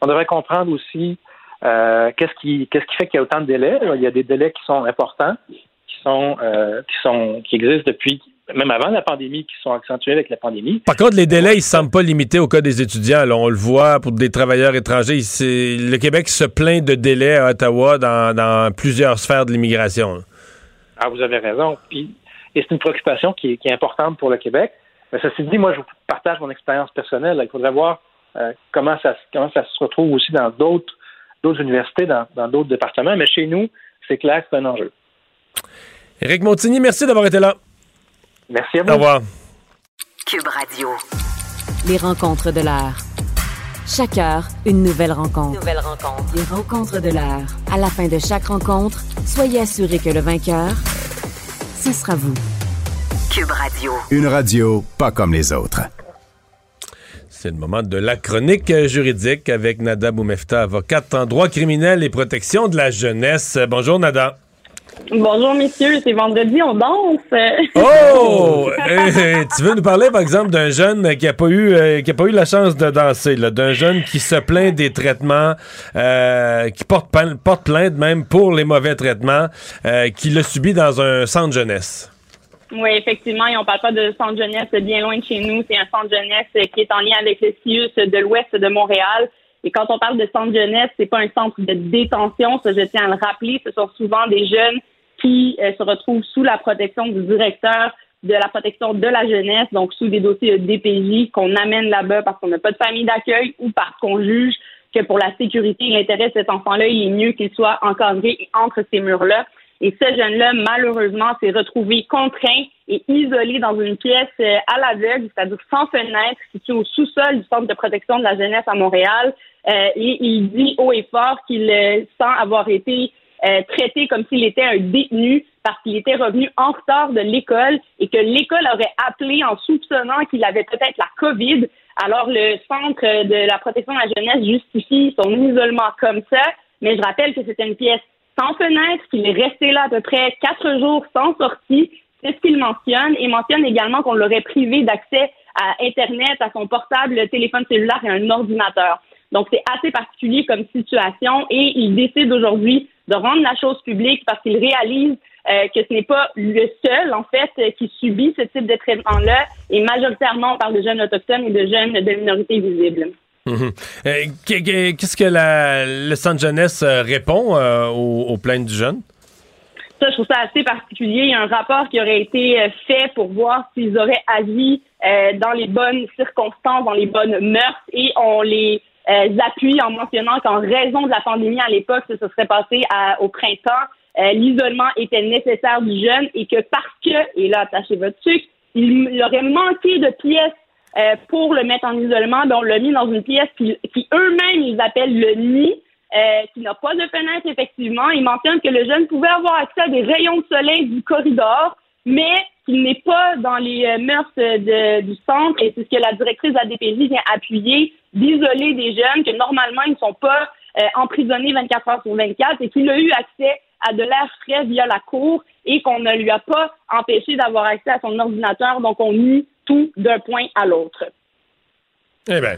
On devrait comprendre aussi euh, qu'est-ce qui, qu'est-ce qui fait qu'il y a autant de délais? Il y a des délais qui sont importants, qui sont, euh, qui sont, qui existent depuis même avant la pandémie, qui sont accentués avec la pandémie. Par contre, les délais, ils ne semblent pas limités au cas des étudiants. on le voit pour des travailleurs étrangers. Le Québec se plaint de délais à Ottawa dans, dans plusieurs sphères de l'immigration. Ah, vous avez raison. Puis, et c'est une préoccupation qui est, importante pour le Québec. Mais ceci dit, moi, je partage mon expérience personnelle. Il faudrait voir euh, comment, ça, comment ça se retrouve aussi dans d'autres universités, dans d'autres départements. Mais chez nous, c'est clair que c'est un enjeu. Éric Montigny, merci d'avoir été là. Merci à vous. Au revoir. Cube Radio. Les rencontres de l'heure. Chaque heure, une nouvelle rencontre. Nouvelle rencontre. Les rencontres de l'heure. À la fin de chaque rencontre, soyez assurés que le vainqueur ce sera vous. Cube Radio. Une radio pas comme les autres. C'est le moment de la chronique juridique avec Nada Boumefta, avocate en droit criminel et protection de la jeunesse. Bonjour Nada. Bonjour messieurs, c'est vendredi, on danse. Oh! Eh, eh, tu veux nous parler par exemple d'un jeune qui a pas eu euh, qui a pas eu la chance de danser, d'un jeune qui se plaint des traitements, euh, qui porte, porte plainte même pour les mauvais traitements, euh, qui l'a subi dans un centre jeunesse. Oui, effectivement, et on parle pas de centre jeunesse bien loin de chez nous. C'est un centre jeunesse qui est en lien avec le CIUS de l'Ouest de Montréal. Et quand on parle de centre jeunesse, c'est pas un centre de détention, ça je tiens à le rappeler. Ce sont souvent des jeunes qui euh, se retrouve sous la protection du directeur de la protection de la jeunesse, donc sous des dossiers de DPJ qu'on amène là-bas parce qu'on n'a pas de famille d'accueil ou parce qu'on juge que pour la sécurité et l'intérêt de cet enfant-là, il est mieux qu'il soit encadré entre ces murs-là. Et ce jeune-là, malheureusement, s'est retrouvé contraint et isolé dans une pièce euh, à l'aveugle, c'est-à-dire sans fenêtre, située au sous-sol du Centre de protection de la jeunesse à Montréal. Euh, et il dit haut et fort qu'il euh, sent avoir été traité comme s'il était un détenu parce qu'il était revenu en retard de l'école et que l'école aurait appelé en soupçonnant qu'il avait peut-être la COVID. Alors, le Centre de la protection de la jeunesse justifie son isolement comme ça, mais je rappelle que c'était une pièce sans fenêtre, qu'il est resté là à peu près quatre jours sans sortie. C'est ce qu'il mentionne et mentionne également qu'on l'aurait privé d'accès à Internet, à son portable, le téléphone cellulaire et un ordinateur. Donc, c'est assez particulier comme situation et il décide aujourd'hui de rendre la chose publique parce qu'il réalise euh, que ce n'est pas le seul, en fait, qui subit ce type de traitement-là et majoritairement on parle de jeunes autochtones et de jeunes de minorités visibles. Mhm. Euh, qu'est-ce que la, le centre jeunesse euh, répond euh, aux, plaintes du jeune? Ça, je trouve ça assez particulier. Il y a un rapport qui aurait été fait pour voir s'ils auraient agi dans les bonnes circonstances, dans les bonnes mœurs, et on les appuie en mentionnant qu'en raison de la pandémie à l'époque, ça se serait passé au printemps, l'isolement était nécessaire du jeune et que parce que, et là, attachez votre sucre, il aurait manqué de pièces euh, pour le mettre en isolement, ben, on l'a mis dans une pièce qui, eux-mêmes ils appellent le nid, euh, qui n'a pas de fenêtre effectivement. Ils mentionnent que le jeune pouvait avoir accès à des rayons de soleil du corridor, mais qu'il n'est pas dans les euh, mœurs du centre, et c'est ce que la directrice de la DPJ vient appuyer, d'isoler des jeunes que normalement ils ne sont pas emprisonnés 24 heures sur 24 et qu'il a eu accès à de l'air frais via la cour et qu'on ne lui a pas empêché d'avoir accès à son ordinateur. Donc, on nie tout d'un point à l'autre. Eh bien.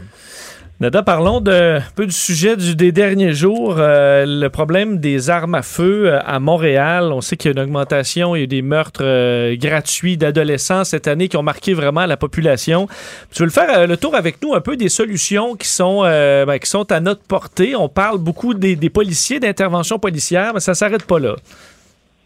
Nada, parlons un peu du sujet des derniers jours, euh, le problème des armes à feu euh, à Montréal. On sait qu'il y a une augmentation, il y a eu des meurtres euh, gratuits d'adolescents cette année qui ont marqué vraiment la population. Tu veux le faire le tour avec nous un peu des solutions qui sont, ben, qui sont à notre portée. On parle beaucoup des, policiers, d'intervention policière, mais ça s'arrête pas là.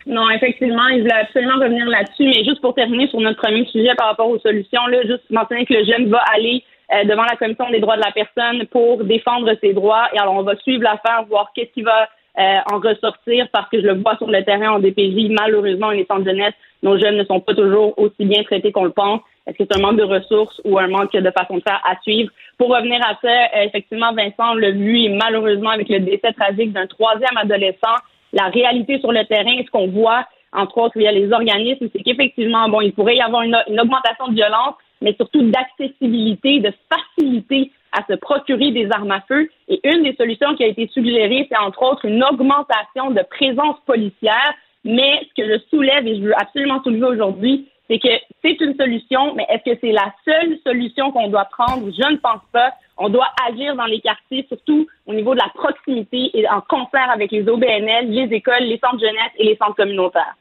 Non, effectivement, il voulait absolument revenir là-dessus. Mais juste pour terminer sur notre premier sujet par rapport aux solutions, là, juste mentionner que le jeune va aller devant la commission des droits de la personne pour défendre ses droits. Et alors, on va suivre l'affaire, voir qu'est-ce qui va euh, en ressortir, parce que je le vois sur le terrain en DPJ. Malheureusement, les centres jeunesse, nos jeunes ne sont pas toujours aussi bien traités qu'on le pense. Est-ce que c'est un manque de ressources ou un manque de façon de faire à suivre? Pour revenir à ça, euh, effectivement, Vincent l'a vu malheureusement, avec le décès tragique d'un troisième adolescent, la réalité sur le terrain, ce qu'on voit, entre autres, via les organismes, c'est qu'effectivement, bon, il pourrait y avoir une, augmentation de violence, mais surtout d'accessibilité, de facilité à se procurer des armes à feu. Et une des solutions qui a été suggérée, c'est entre autres une augmentation de présence policière. Mais ce que je soulève et je veux absolument soulever aujourd'hui, c'est que c'est une solution, mais est-ce que c'est la seule solution qu'on doit prendre? Je ne pense pas. On doit agir dans les quartiers, surtout au niveau de la proximité et en concert avec les OBNL, les écoles, les centres jeunesse et les centres communautaires.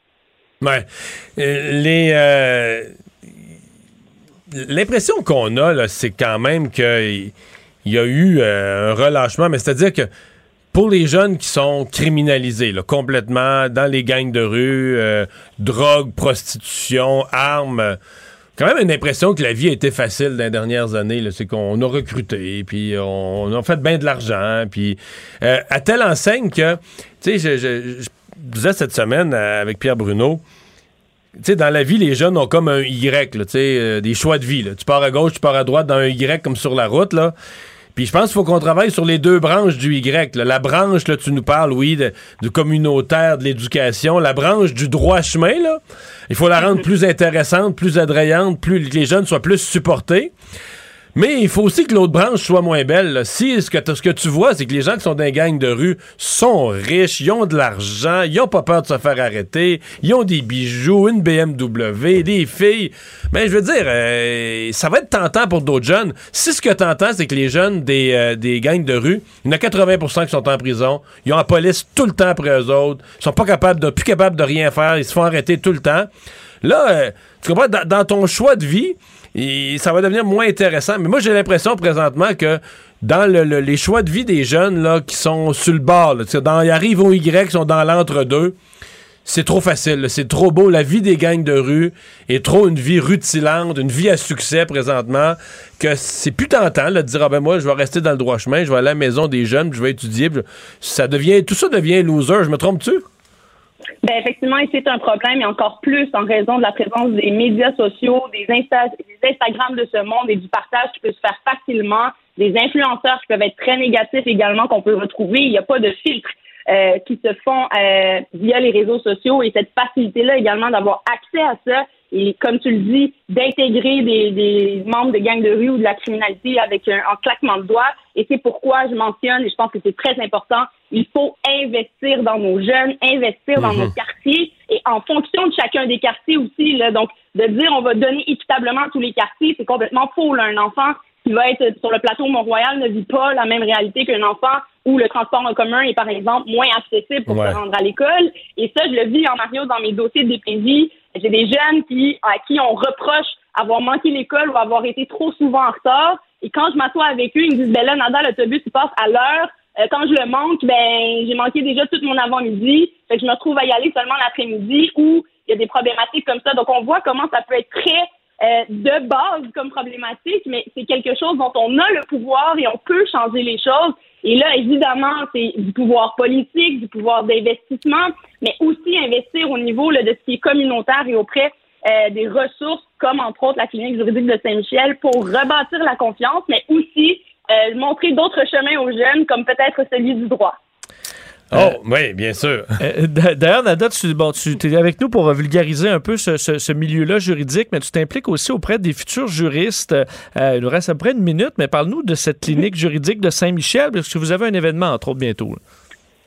Ouais. Euh, les. Euh, l'impression qu'on a, c'est quand même qu'il y a eu euh, un relâchement, mais c'est-à-dire que pour les jeunes qui sont criminalisés complètement dans les gangs de rue, euh, drogue, prostitution, armes, quand même une impression que la vie a été facile dans les dernières années. C'est qu'on a recruté, puis on, a fait bien de l'argent, puis euh, à telle enseigne que, tu sais, je, je, disais cette semaine avec Pierre Bruno, sais, dans la vie, les jeunes ont comme un Y, tu sais, euh, des choix de vie. Tu pars à gauche, tu pars à droite dans un Y comme sur la route, là. Puis je pense qu'il faut qu'on travaille sur les deux branches du Y. La branche, là, tu nous parles, oui, du communautaire, de l'éducation. La branche du droit chemin, là, il faut la rendre plus intéressante, plus attrayante, plus que les jeunes soient plus supportés. Mais il faut aussi que l'autre branche soit moins belle. Si ce que, ce que tu vois, c'est que les gens qui sont dans les gangs de rue sont riches, ils ont de l'argent, ils ont pas peur de se faire arrêter, ils ont des bijoux, une BMW, des filles. Mais je veux dire, euh, ça va être tentant pour d'autres jeunes. Si ce que tu entends, c'est que les jeunes des, euh, gangs de rue, il y en a 80% qui sont en prison, ils ont la police tout le temps après eux autres, ils sont pas capables plus capables de rien faire, ils se font arrêter tout le temps. Là, euh, tu comprends, dans ton choix de vie, ça va devenir moins intéressant. Mais moi, j'ai l'impression présentement que dans les choix de vie des jeunes qui sont sur le bord, dans, ils arrivent au Y, qui sont dans l'entre-deux, c'est trop facile, c'est trop beau. La vie des gangs de rue est trop une vie rutilante, une vie à succès présentement, que c'est plus tentant de dire, ah ben moi, je vais rester dans le droit chemin, je vais aller à la maison des jeunes, je vais étudier. ça devient, tout ça devient loser. Je me trompe-tu? Ben, effectivement, c'est un problème, et encore plus en raison de la présence des médias sociaux, des, Insta- des Instagram de ce monde et du partage qui peut se faire facilement, des influenceurs qui peuvent être très négatifs également qu'on peut retrouver. Il n'y a pas de filtre euh, qui se font euh, via les réseaux sociaux et cette facilité-là également d'avoir accès à ça et, comme tu le dis, d'intégrer des, des membres de gangs de rue ou de la criminalité avec un, un claquement de doigts. Et c'est pourquoi je mentionne, et je pense que c'est très important, il faut investir dans nos jeunes, investir dans nos quartiers et en fonction de chacun des quartiers aussi. Là, donc, de dire on va donner équitablement à tous les quartiers, c'est complètement faux. Là. Un enfant qui va être sur le plateau Mont-Royal ne vit pas la même réalité qu'un enfant où le transport en commun est, par exemple, moins accessible pour Ouais. se rendre à l'école. Et ça, je le vis en Mario dans mes dossiers de DPJ. J'ai des jeunes qui, à qui on reproche avoir manqué l'école ou avoir été trop souvent en retard. Et quand je m'assois avec eux, ils me disent, ben là, Nada, l'autobus, il passe à l'heure. Euh, quand je le manque, ben, j'ai manqué déjà tout mon avant-midi. Fait que je me retrouve à y aller seulement l'après-midi où il y a des problématiques comme ça. Donc, on voit comment ça peut être très euh, de base comme problématique, mais c'est quelque chose dont on a le pouvoir et on peut changer les choses. Et là, évidemment, c'est du pouvoir politique, du pouvoir d'investissement, mais aussi investir au niveau là, de ce qui est communautaire et auprès euh, des ressources, comme entre autres la clinique juridique de Saint-Michel, pour rebâtir la confiance, mais aussi euh, montrer d'autres chemins aux jeunes, comme peut-être celui du droit. Oh, oui, bien sûr. Euh, D'ailleurs, Nada, tu, bon, tu es avec nous pour euh, vulgariser un peu ce, ce- ce milieu-là juridique, mais tu t'impliques aussi auprès des futurs juristes. Euh, il nous reste à peu près une minute, mais parle-nous de cette clinique juridique de Saint-Michel, parce que vous avez un événement, entre autres, bientôt. là.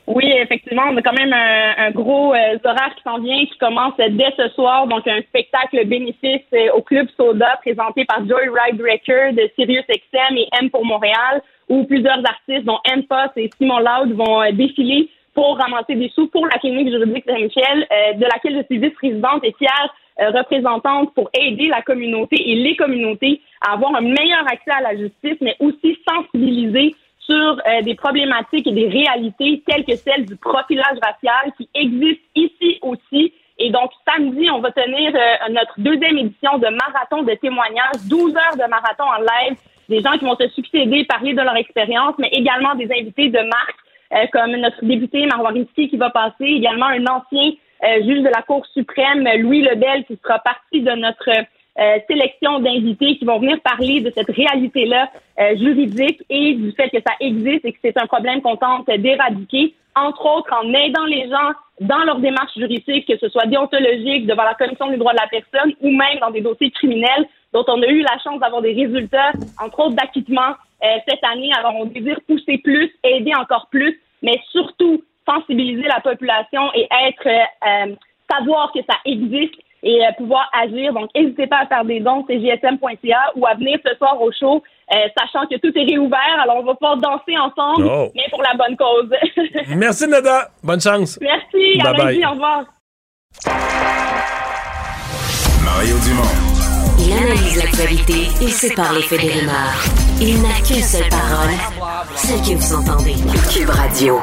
Oui, effectivement, on a quand même un, un gros euh, horaire qui s'en vient, qui commence dès ce soir. Donc, un spectacle bénéfice euh, au Club Soda présenté par Joy Ride Record, Sirius XM et M pour Montréal, où plusieurs artistes, dont M Post et Simon Loud, vont euh, défiler pour ramasser des sous pour la clinique juridique Saint-Michel, euh, de laquelle je suis vice-présidente et fière euh, représentante pour aider la communauté et les communautés à avoir un meilleur accès à la justice, mais aussi sensibiliser sur euh, des problématiques et des réalités telles que celle du profilage racial qui existe ici aussi. Et donc, samedi, on va tenir euh, notre deuxième édition de marathon de témoignages, 12 heures de marathon en live, des gens qui vont se succéder, parler de leur expérience, mais également des invités de marque, euh, comme notre député Marois qui va passer, également un ancien euh, juge de la Cour suprême, Louis Lebel, qui sera partie de notre euh, sélection d'invités qui vont venir parler de cette réalité-là euh, juridique et du fait que ça existe et que c'est un problème qu'on tente d'éradiquer, entre autres en aidant les gens dans leur démarche juridique, que ce soit déontologique devant la Commission des droits de la personne ou même dans des dossiers criminels dont on a eu la chance d'avoir des résultats, entre autres d'acquittement euh, cette année. Alors, on désire pousser plus, aider encore plus, mais surtout sensibiliser la population et être euh, euh, savoir que ça existe et euh, pouvoir agir. Donc, n'hésitez pas à faire des dons, c'est gsm.ca ou à venir ce soir au show, euh, sachant que tout est réouvert. Alors, on va pouvoir danser ensemble, Oh. mais pour la bonne cause. Merci, Nada. Bonne chance. Merci, à Bye bye. lundi, au revoir. Mario Dumont. Il analyse l'actualité et sépare les faits des rumeurs. Il n'a qu'une seule parole, celle que vous entendez. Cube Radio.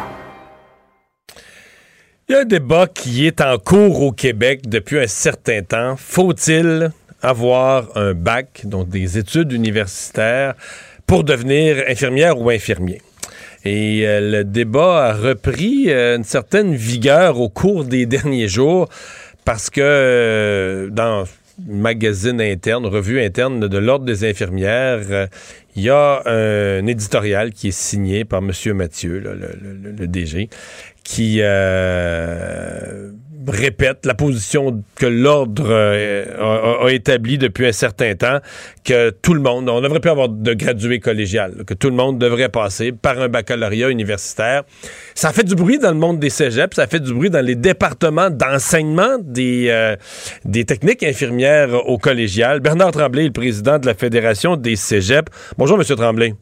Il y a un débat qui est en cours au Québec depuis un certain temps. Faut-il avoir un bac, donc des études universitaires, pour devenir infirmière ou infirmier? Et euh, le débat a repris euh, une certaine vigueur au cours des derniers jours parce que euh, dans magazine interne, revue interne de l'Ordre des infirmières, euh, il y a un éditorial qui est signé par M. Mathieu, le DG, qui euh, répète la position que l'ordre euh, a, établie depuis un certain temps, que tout le monde, on devrait plus avoir de gradué collégial, que tout le monde devrait passer par un baccalauréat universitaire. Ça fait du bruit dans le monde des cégeps, ça fait du bruit dans les départements d'enseignement des, euh, des techniques infirmières au collégial. Bernard Tremblay le président de la Fédération des cégeps. Bonjour, M. Tremblay.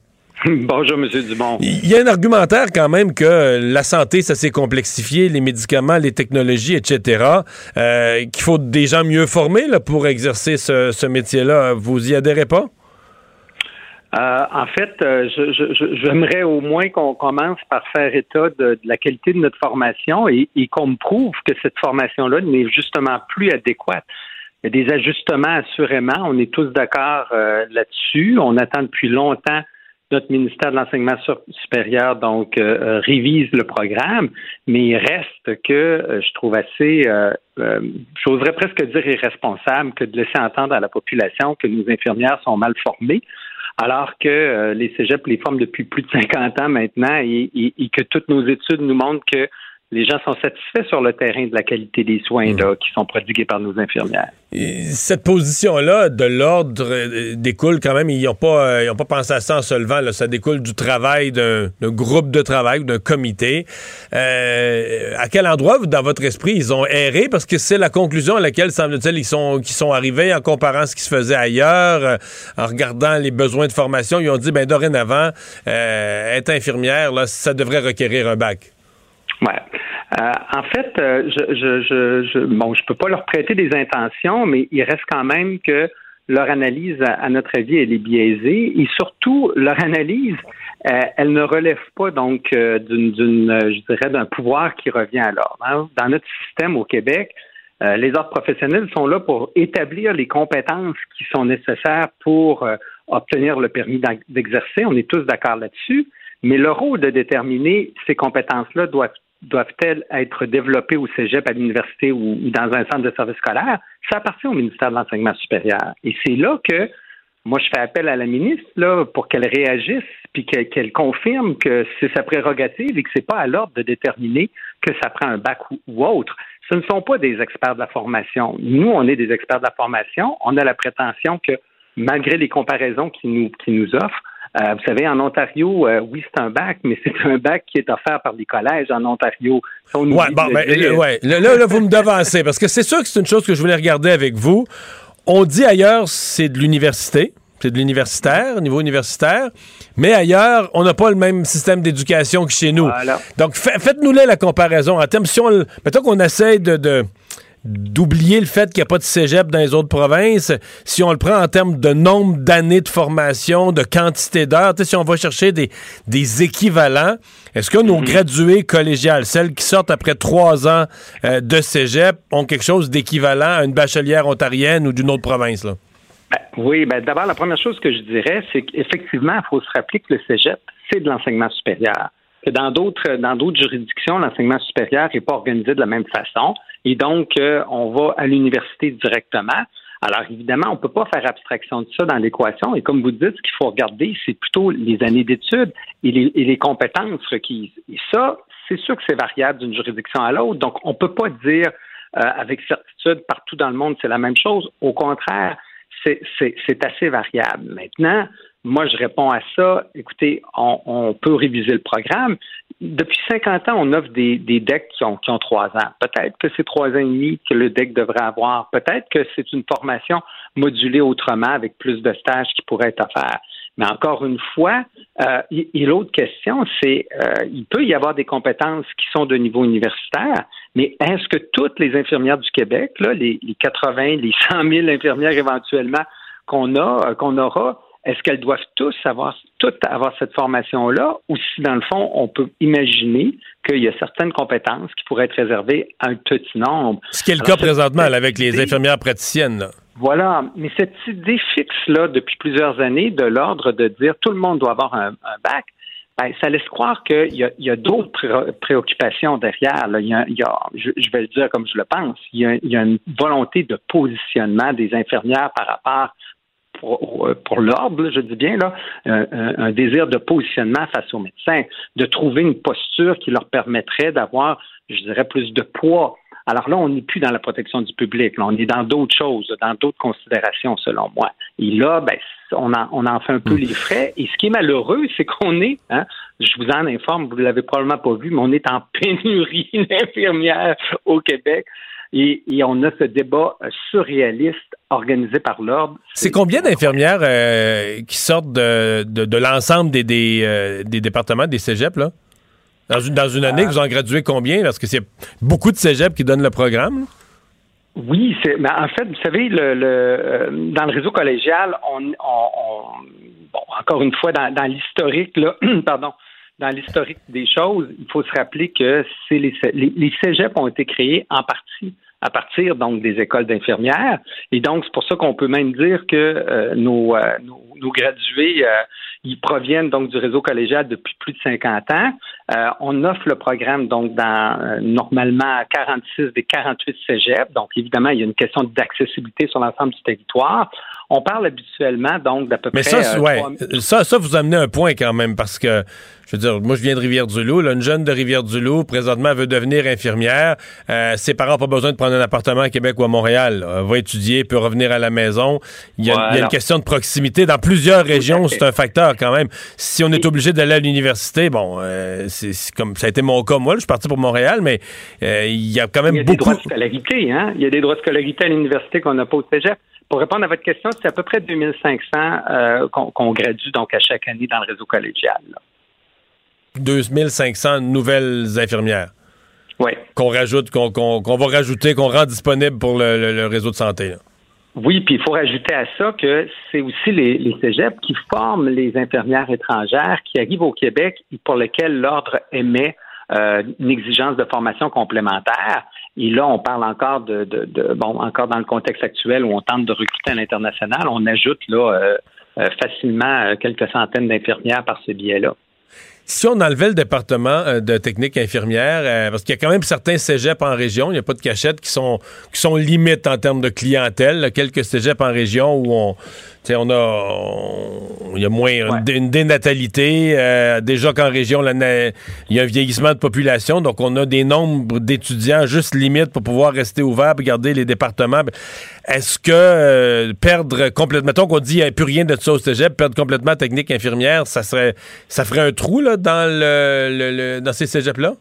Bonjour, M. Dumont. Il y a un argumentaire quand même que la santé, ça s'est complexifié, les médicaments, les technologies, etc., euh, qu'il faut des gens mieux formés là, pour exercer ce, ce métier-là. Vous y adhérez pas? Euh, en fait, euh, je- je- je- j'aimerais au moins qu'on commence par faire état de, de la qualité de notre formation et, et qu'on me prouve que cette formation-là n'est justement plus adéquate. Il y a des ajustements assurément, on est tous d'accord euh, là-dessus. On attend depuis longtemps notre ministère de l'enseignement supérieur donc euh, euh, révise le programme, mais il reste que euh, je trouve assez, euh, euh, j'oserais presque dire irresponsable que de laisser entendre à la population que nos infirmières sont mal formées alors que les cégeps les forment depuis plus de 50 ans maintenant et que toutes nos études nous montrent que les gens sont satisfaits sur le terrain de la qualité des soins là, qui sont prodigués par nos infirmières. Et cette position-là de l'ordre euh, découle quand même, ils n'ont pas, euh, ils ont pas pensé à ça en se levant, là. ça découle du travail d'un groupe de travail d'un comité. Euh, à quel endroit, vous, dans votre esprit, ils ont erré? Parce que c'est la conclusion à laquelle, semble-t-il, ils sont, qu'ils sont arrivés en comparant ce qui se faisait ailleurs, en regardant les besoins de formation. Ils ont dit, ben dorénavant, euh, être infirmière, là, ça devrait requérir un bac. Ouais. Euh, en fait, euh, je, je, je, je, bon, je peux pas leur prêter des intentions, mais il reste quand même que leur analyse, à, notre avis, elle est biaisée et surtout leur analyse, euh, elle ne relève pas donc d'une, je dirais, d'un pouvoir qui revient à l'ordre. hein. Dans notre système au Québec, les ordres professionnels sont là pour établir les compétences qui sont nécessaires pour obtenir le permis d'exercer. On est tous d'accord là-dessus. Mais le rôle de déterminer ces compétences-là doivent doivent-elles être développées au cégep, à l'université ou, dans un centre de service scolaire, ça appartient au ministère de l'Enseignement supérieur. Et c'est là que moi, je fais appel à la ministre là, pour qu'elle réagisse puis qu'elle confirme que c'est sa prérogative et que c'est pas à l'ordre de déterminer que ça prend un bac ou, autre. Ce ne sont pas des experts de la formation. Nous, on est des experts de la formation. On a la prétention que malgré les comparaisons qu'ils nous, qu'ils nous offrent, euh, vous savez, en Ontario, euh, oui, c'est un bac, mais c'est un bac qui est offert par les collèges en Ontario. Ouais, bon, ben, le ouais. Là, là, vous me devancez, parce que c'est sûr que c'est une chose que je voulais regarder avec vous. On dit ailleurs, c'est de l'université. C'est de l'universitaire, au niveau universitaire. Mais ailleurs, on n'a pas le même système d'éducation que chez nous. Voilà. Donc, fa- faites-nous là la comparaison. En termes, si on, mettons qu'on essaye de, de- d'oublier le fait qu'il n'y a pas de cégep dans les autres provinces, si on le prend en termes de nombre d'années de formation, de quantité d'heures, si on va chercher des, des équivalents, est-ce que nos gradués collégiales, celles qui sortent après trois ans euh, de cégep, ont quelque chose d'équivalent à une bachelière ontarienne ou d'une autre province? Là? Ben, oui, ben, d'abord, la première chose que je dirais, c'est qu'effectivement, il faut se rappeler que le cégep, c'est de l'enseignement supérieur. Dans d'autres dans d'autres juridictions, l'enseignement supérieur n'est pas organisé de la même façon. Et donc, euh, on va à l'université directement. Alors, évidemment, on ne peut pas faire abstraction de ça dans l'équation. Et comme vous dites, ce qu'il faut regarder, c'est plutôt les années d'études et les, et les compétences requises. Et ça, c'est sûr que c'est variable d'une juridiction à l'autre. Donc, on ne peut pas dire euh, avec certitude partout dans le monde c'est la même chose. Au contraire, c'est assez variable. Maintenant, moi, je réponds à ça. Écoutez, on, on peut réviser le programme. Depuis 50 ans, on offre des, des decks qui ont, qui ont trois ans. Peut-être que c'est trois ans et demi que le deck devrait avoir. Peut-être que c'est une formation modulée autrement avec plus de stages qui pourraient être offerts. Mais encore une fois, euh, et, et l'autre question, c'est euh, il peut y avoir des compétences qui sont de niveau universitaire, mais est-ce que toutes les infirmières du Québec, là, les, les 80, les 100 000 infirmières éventuellement qu'on a, euh, qu'on aura, est-ce qu'elles doivent tous avoir, toutes avoir cette formation-là, ou si dans le fond, on peut imaginer qu'il y a certaines compétences qui pourraient être réservées à un petit nombre? Ce qui est le Alors, cas présentement là, avec les infirmières praticiennes. là. voilà, mais cette idée fixe-là, depuis plusieurs années, de l'ordre de dire tout le monde doit avoir un, un bac, ben, ça laisse croire qu'il y a, d'autres pré- préoccupations derrière. là. Il y a, il y a- je, je vais le dire comme je le pense, il y a, il y a une volonté de positionnement des infirmières par rapport pour, pour l'ordre, je dis bien, là, un, un- un désir de positionnement face aux médecins, de trouver une posture qui leur permettrait d'avoir, je dirais, plus de poids. Alors là, on n'est plus dans la protection du public, là, on est dans d'autres choses, dans d'autres considérations, selon moi. Et là, ben, on en, on en fait un peu les frais. Et ce qui est malheureux, c'est qu'on est, hein, je vous en informe, vous ne l'avez probablement pas vu, mais on est en pénurie d'infirmières au Québec. Et, et on a ce débat euh, surréaliste organisé par l'ordre. C'est combien d'infirmières euh, qui sortent de, de, de l'ensemble des, des, euh, des départements, des cégeps, là? Dans une, dans une année, vous en graduez combien? Parce que c'est beaucoup de cégeps qui donnent le programme. là. Oui, c'est, mais en fait, vous savez, le, le, dans le réseau collégial, on, on- on- bon, encore une fois, dans, dans l'historique, là, pardon, dans l'historique des choses, il faut se rappeler que c'est les, les, les cégeps ont été créés en partie à partir donc des écoles d'infirmières. Et donc, c'est pour ça qu'on peut même dire que euh, nos, euh, nos, nos, gradués, euh, ils proviennent donc du réseau collégial depuis plus de 50 ans. Euh, on offre le programme donc dans euh, normalement 46 des 48 cégeps. Donc, évidemment, il y a une question d'accessibilité sur l'ensemble du territoire. On parle habituellement donc d'à peu Mais près. ça, euh, ouais, 3000 ça, ça, vous amenez un point quand même, parce que, je veux dire, moi, je viens de Rivière-du-Loup. là, Une jeune de Rivière-du-Loup, présentement, veut devenir infirmière. Euh, ses parents n'ont pas besoin de prendre un appartement à Québec ou à Montréal. là. Elle va étudier, peut revenir à la maison. Il y a, il y a Voilà. une question de proximité. Dans plusieurs régions, c'est un facteur quand même. Si on est obligé d'aller à l'université, bon, euh, c'est comme ça a été mon cas. Moi, là, je suis parti pour Montréal, mais euh, il y a quand même Il y a des beaucoup. droits de scolarité, hein? Il y a des droits de scolarité à l'université qu'on n'a pas au cégep. Pour répondre à votre question, c'est à peu près 2500 euh, qu'on gradue donc à chaque année dans le réseau collégial. là. 2500 nouvelles infirmières Oui. qu'on rajoute, qu'on va rajouter, qu'on rend disponible pour le, le- le réseau de santé. là. Oui, puis il faut rajouter à ça que c'est aussi les, les cégeps qui forment les infirmières étrangères qui arrivent au Québec et pour lesquelles l'ordre émet euh, une exigence de formation complémentaire. Et là, on parle encore de, bon, encore dans le contexte actuel où on tente de recruter à l'international, on ajoute là euh, euh, facilement euh, quelques centaines d'infirmières par ce biais-là. Si on enlevait le département de technique infirmière, parce qu'il y a quand même certains cégeps en région, il n'y a pas de cachette, qui sont, qui sont limites en termes de clientèle. quelques cégeps en région où on, tu sais, on a, il y a moins une, dé- une dénatalité. euh, déjà qu'en région, il y a un vieillissement de population, donc on a des nombres d'étudiants juste limites pour pouvoir rester ouvert et garder les départements. Ben, Est-ce que euh, perdre complètement, mettons qu'on dit qu'il n'y a plus rien de ça au cégep, perdre complètement technique infirmière, ça serait, ça ferait un trou là, dans, le, le- le- dans ces cégeps-là?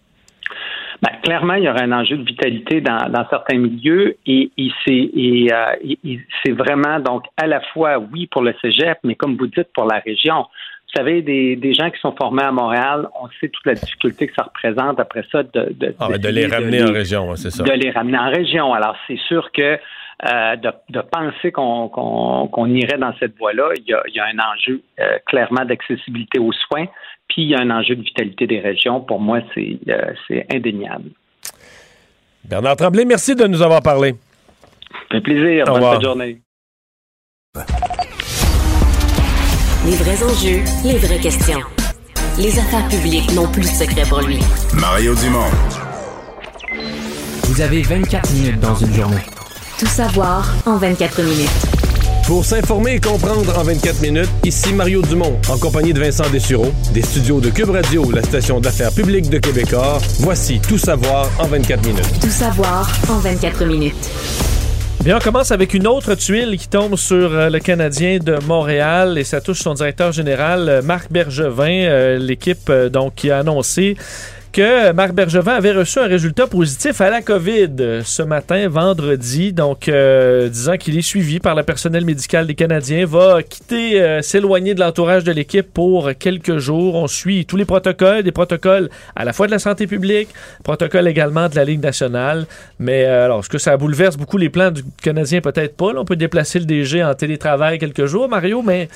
Ben, clairement, il y aurait un enjeu de vitalité dans, dans certains milieux et, et c'est et, euh, vraiment donc à la fois oui pour le cégep, mais comme vous dites pour la région. Vous savez, des, des gens qui sont formés à Montréal, on sait toute la difficulté que ça représente après ça de, de, Ah, de les ramener en région, c'est ça. De les ramener en région. Alors, c'est sûr que euh, de, de penser qu'on irait dans cette voie-là, il y a, il y a un enjeu euh, clairement d'accessibilité aux soins, puis il y a un enjeu de vitalité des régions. Pour moi, c'est euh, c'est indéniable. Bernard Tremblay, merci de nous avoir parlé. Ça fait plaisir. Au Bonne journée. Les vrais enjeux, les vraies questions. Les affaires publiques n'ont plus de secret pour lui. Mario Dumont. Vous avez 24 minutes dans une journée. Tout savoir en 24 minutes. Pour s'informer et comprendre en 24 minutes, ici Mario Dumont, en compagnie de Vincent Dessureau, des studios de Cube Radio, la station d'affaires publique de Québecor. Voici Tout savoir en 24 minutes. Tout savoir en 24 minutes. Bien, on commence avec une autre tuile qui tombe sur euh, le Canadien de Montréal et ça touche son directeur général, euh, Marc Bergevin. Euh, L'équipe euh, donc qui a annoncé que Marc Bergevin avait reçu un résultat positif à la COVID ce matin, vendredi, donc euh, disant qu'il est suivi par le personnel médical des Canadiens, va quitter, euh, s'éloigner de l'entourage de l'équipe pour quelques jours. On suit tous les protocoles, des protocoles à la fois de la santé publique, protocole également de la Ligue nationale. Mais euh, alors, est-ce que ça bouleverse beaucoup les plans du Canadien? Peut-être pas. là. on peut déplacer le DG en télétravail quelques jours, Mario, mais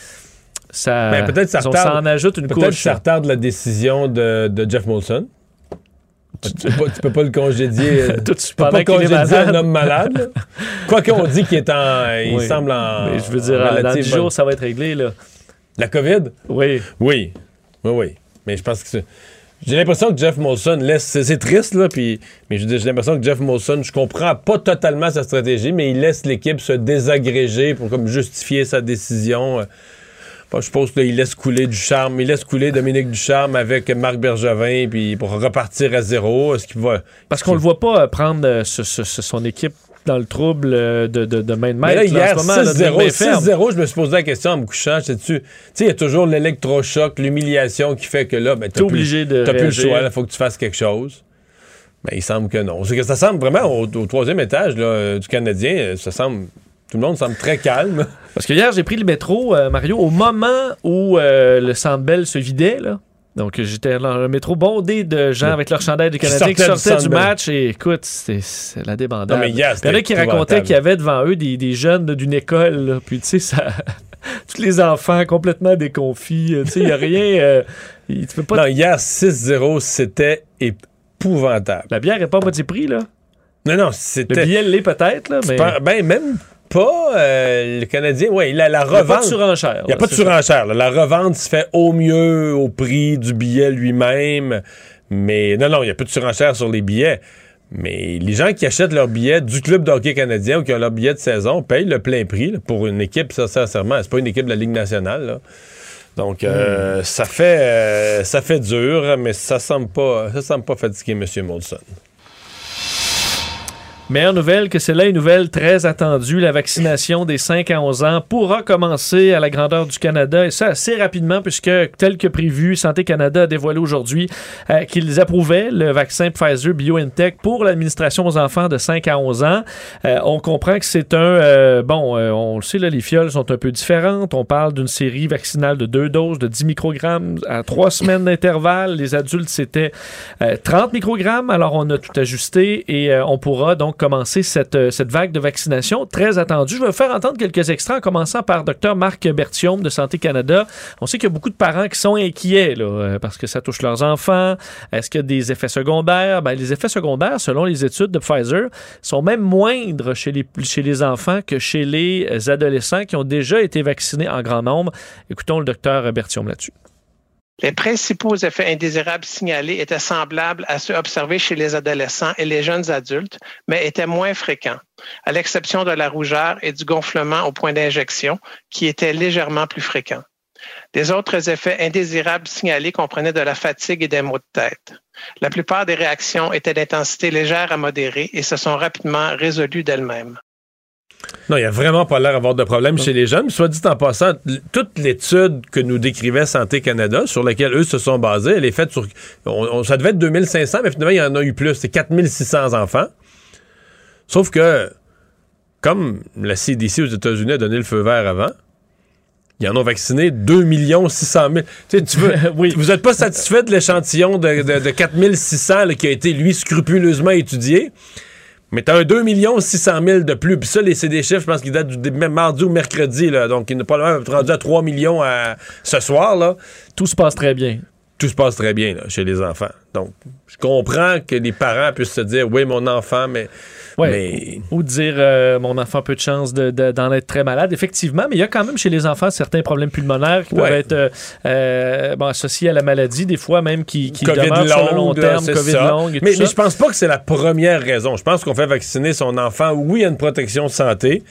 ça, Ben, peut-être ça retarde- en ajoute une Peut-être couche. ça retarde la décision de, de Jeff Molson. Tu, tu peux pas, tu peux pas le congédier. euh, Tout tu peux pas congédier un homme malade. Quoi qu'on dit qu'il est en. Il Oui. semble en. Mais je veux dire, en dans relative 10 bonne- jours, ça va être réglé. Là. La COVID? Oui. Oui. Oui, oui. Mais je pense que c'est. J'ai l'impression que Jeff Molson laisse. C'est triste, là, puis, mais j'ai l'impression que Jeff Molson, je comprends pas totalement sa stratégie, mais il laisse l'équipe se désagréger pour comme justifier sa décision. Bon, je suppose qu'il laisse couler du charme. Il laisse couler Dominique Ducharme avec Marc Bergevin, puis pour repartir à zéro. Est-ce qu'il va. Parce qu'on le voit pas euh, prendre euh, ce- ce- ce- son équipe dans le trouble euh, de, de, de main de Mais maître. là, là, hier, en ce moment, là, de 6-0, main ferme. 6-0, je me suis posé la question en me couchant. Tu sais, il y a toujours l'électrochoc, l'humiliation qui fait que là, ben, t'as obligé plus, de plus le choix, il faut que tu fasses quelque chose. Mais il semble que non. C'est que ça semble vraiment au, au troisième étage là, du Canadien, ça semble. Tout le monde semble très calme. Parce que hier, j'ai pris le métro, euh, Mario, au moment où euh, le Centre Bell se vidait, là. Donc, j'étais dans le métro bondé de gens avec leur chandail du Canadien qui sortaient du sortaient match. Et écoute, c'était c'est la débandade. Non, mais hier, Il y en a qui racontaient qu'il y avait devant eux des, des jeunes d'une école. là. Puis, tu sais, ça. Tous les enfants complètement déconfits. euh, Tu sais, il n'y a rien. euh, tu peux pas. Non, hier, 6-0, c'était épouvantable. La bière n'est pas à moitié prix, là. Non, non, Le c'était. billet l'est peut-être, là, mais. Ben, même pas euh, le Canadien. Oui, la, la Il n'y a pas de revente. surenchère. Il n'y a pas de surenchère. là. La revente se fait au mieux au prix du billet lui-même. Mais non, non, il n'y a pas de surenchère sur les billets. Mais les gens qui achètent leurs billets du club de hockey canadien ou qui ont leur billet de saison payent le plein prix là, pour une équipe, ça, sincèrement. C'est pas une équipe de la Ligue nationale. là. Donc, euh, ça, fait, euh, ça fait dur, mais ça semble pas, ça semble pas fatiguer M. Molson. Meilleure nouvelle que c'est là une nouvelle très attendue. La vaccination des 5 à 11 ans pourra commencer à la grandeur du Canada et ça assez rapidement puisque, tel que prévu, Santé Canada a dévoilé aujourd'hui euh, qu'ils approuvaient le vaccin Pfizer BioNTech pour l'administration aux enfants de 5 à 11 ans. Euh, on comprend que c'est un... euh, bon, on le sait, là, les fioles sont un peu différentes. On parle d'une série vaccinale de deux doses de 10 microgrammes à trois semaines d'intervalle. Les adultes, c'était euh, 30 microgrammes. Alors, on a tout ajusté et on pourra donc commencer cette, euh, cette vague de vaccination très attendue. Je vais faire entendre quelques extraits en commençant par Dr Marc Bertium de Santé Canada. On sait qu'il y a beaucoup de parents qui sont inquiets là, euh, parce que ça touche leurs enfants. Est-ce qu'il y a des effets secondaires? Ben, les effets secondaires, selon les études de Pfizer, sont même moindres chez les, chez les enfants que chez les adolescents qui ont déjà été vaccinés en grand nombre. Écoutons le docteur Bertium là-dessus. Les principaux effets indésirables signalés étaient semblables à ceux observés chez les adolescents et les jeunes adultes, mais étaient moins fréquents, à l'exception de la rougeur et du gonflement au point d'injection, qui étaient légèrement plus fréquents. Les autres effets indésirables signalés comprenaient de la fatigue et des maux de tête. La plupart des réactions étaient d'intensité légère à modérée et se sont rapidement résolues d'elles-mêmes. Non, il n'y a vraiment pas l'air d'avoir de problème chez les jeunes. Soit dit en passant, toute l'étude que nous décrivait Santé Canada, sur laquelle eux se sont basés, elle est faite sur. on- on- ça devait être 2500, mais finalement, il y en a eu plus. C'est 4600 enfants. Sauf que, comme la CDC aux États-Unis a donné le feu vert avant, ils en ont vacciné 2 600 000. Tu sais, tu veux, Vous n'êtes pas satisfait de l'échantillon de, de, de 4 600 là, qui a été, lui, scrupuleusement étudié? Mais t'as un 2 600 000 de plus. Puis ça, les- c'est des chiffres, je pense, qui datent du même mardi ou mercredi. Donc, il n'est pas loin rendu à 3 millions à- ce soir. Là. Tout se passe très bien. Tout se passe très bien là, chez les enfants. Donc, je comprends que les parents puissent se dire, oui, mon enfant, mais... Ouais. mais Ou dire euh, mon enfant a peu de chance de- de- d'en être très malade, effectivement, mais il y a quand même chez les enfants certains problèmes pulmonaires qui peuvent être euh, euh, bon, associés à la maladie, des fois même qui, qui COVID demeurent sur le long terme, COVID ça. longue et mais, tout mais ça. je pense pas que c'est la première raison. Je pense qu'on fait vacciner son enfant. Oui, il y a une protection de santé.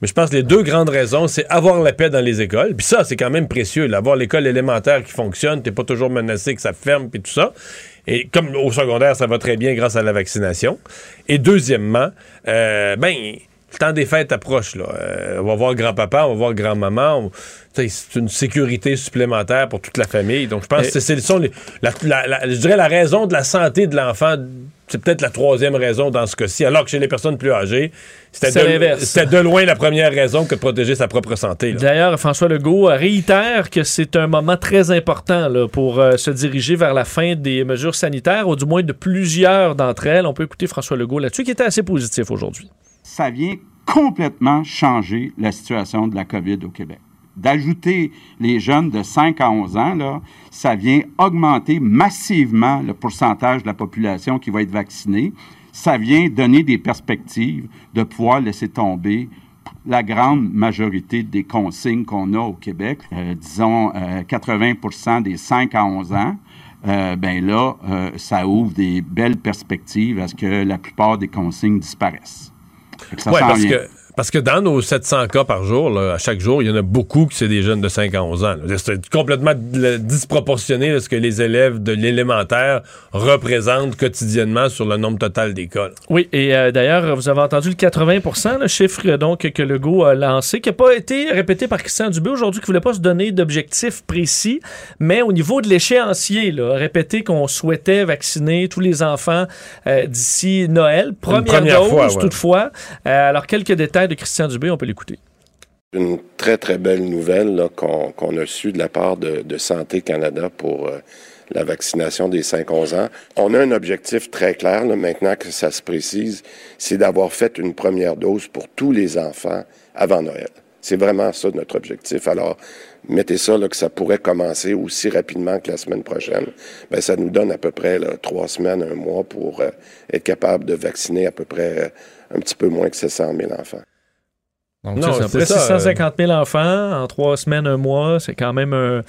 Mais je pense que les deux grandes raisons, c'est avoir la paix dans les écoles. Puis ça, c'est quand même précieux. là. Avoir l'école élémentaire qui fonctionne, t'es pas toujours menacé que ça ferme, puis tout ça. Et comme au secondaire, ça va très bien grâce à la vaccination. Et deuxièmement, euh, ben, le temps des fêtes approche. Là. Euh, on va voir grand-papa, on va voir grand-maman. C'est une sécurité supplémentaire pour toute la famille. Donc, je pense Et- que c'est, la, la- la- je dirais la raison de la santé de l'enfant. C'est peut-être la troisième raison dans ce cas-ci. Alors que chez les personnes plus âgées, c'était C'est de, l'inverse. c'était de loin la première raison que de protéger sa propre santé. D'ailleurs, François Legault euh, réitère que c'est un moment très important là, pour euh, se diriger vers la fin des mesures sanitaires, ou du moins de plusieurs d'entre elles. On peut écouter François Legault là-dessus, qui était assez positif aujourd'hui. ça vient complètement changer la situation de la COVID au Québec. D'ajouter les jeunes de 5 à 11 ans, là, ça vient augmenter massivement le pourcentage de la population qui va être vaccinée. Ça vient donner des perspectives de pouvoir laisser tomber la grande majorité des consignes qu'on a au Québec, euh, disons euh, 80% des 5 à 11 ans, euh, ben là, euh, ça ouvre des belles perspectives à ce que la plupart des consignes disparaissent. Parce que, parce que dans nos 700 cas par jour, là, à chaque jour, il y en a beaucoup qui c'est des jeunes de 5 à 11 ans. C'est complètement disproportionné là, ce que les élèves de l'élémentaire représentent quotidiennement sur le nombre total d'écoles. Oui, et euh, d'ailleurs, vous avez entendu le 80% le chiffre euh, donc que Legault a lancé, qui n'a pas été répété par Christian Dubé aujourd'hui, qui ne voulait pas se donner d'objectifs précis, mais au niveau de l'échéancier, répéter qu'on souhaitait vacciner tous les enfants euh, d'ici Noël, première, première dose fois, ouais. toutefois. Euh, alors, quelques détails de Christian Dubé, on peut l'écouter. Une très, très belle nouvelle qu'on a su de la part de, Santé Canada pour euh, la vaccination des 5-11 ans. On a un objectif très clair, maintenant que ça se précise, c'est d'avoir fait une première dose pour tous les enfants avant Noël. C'est vraiment ça notre objectif. Alors, mettez ça là, que ça pourrait commencer aussi rapidement que la semaine prochaine. Ben, ça nous donne à peu près trois semaines, un mois pour euh, être capable de vacciner à peu près euh, un petit peu moins que 700 000 enfants. Donc, Non, près ça, 650 000 enfants en trois semaines, un mois. C'est quand même un.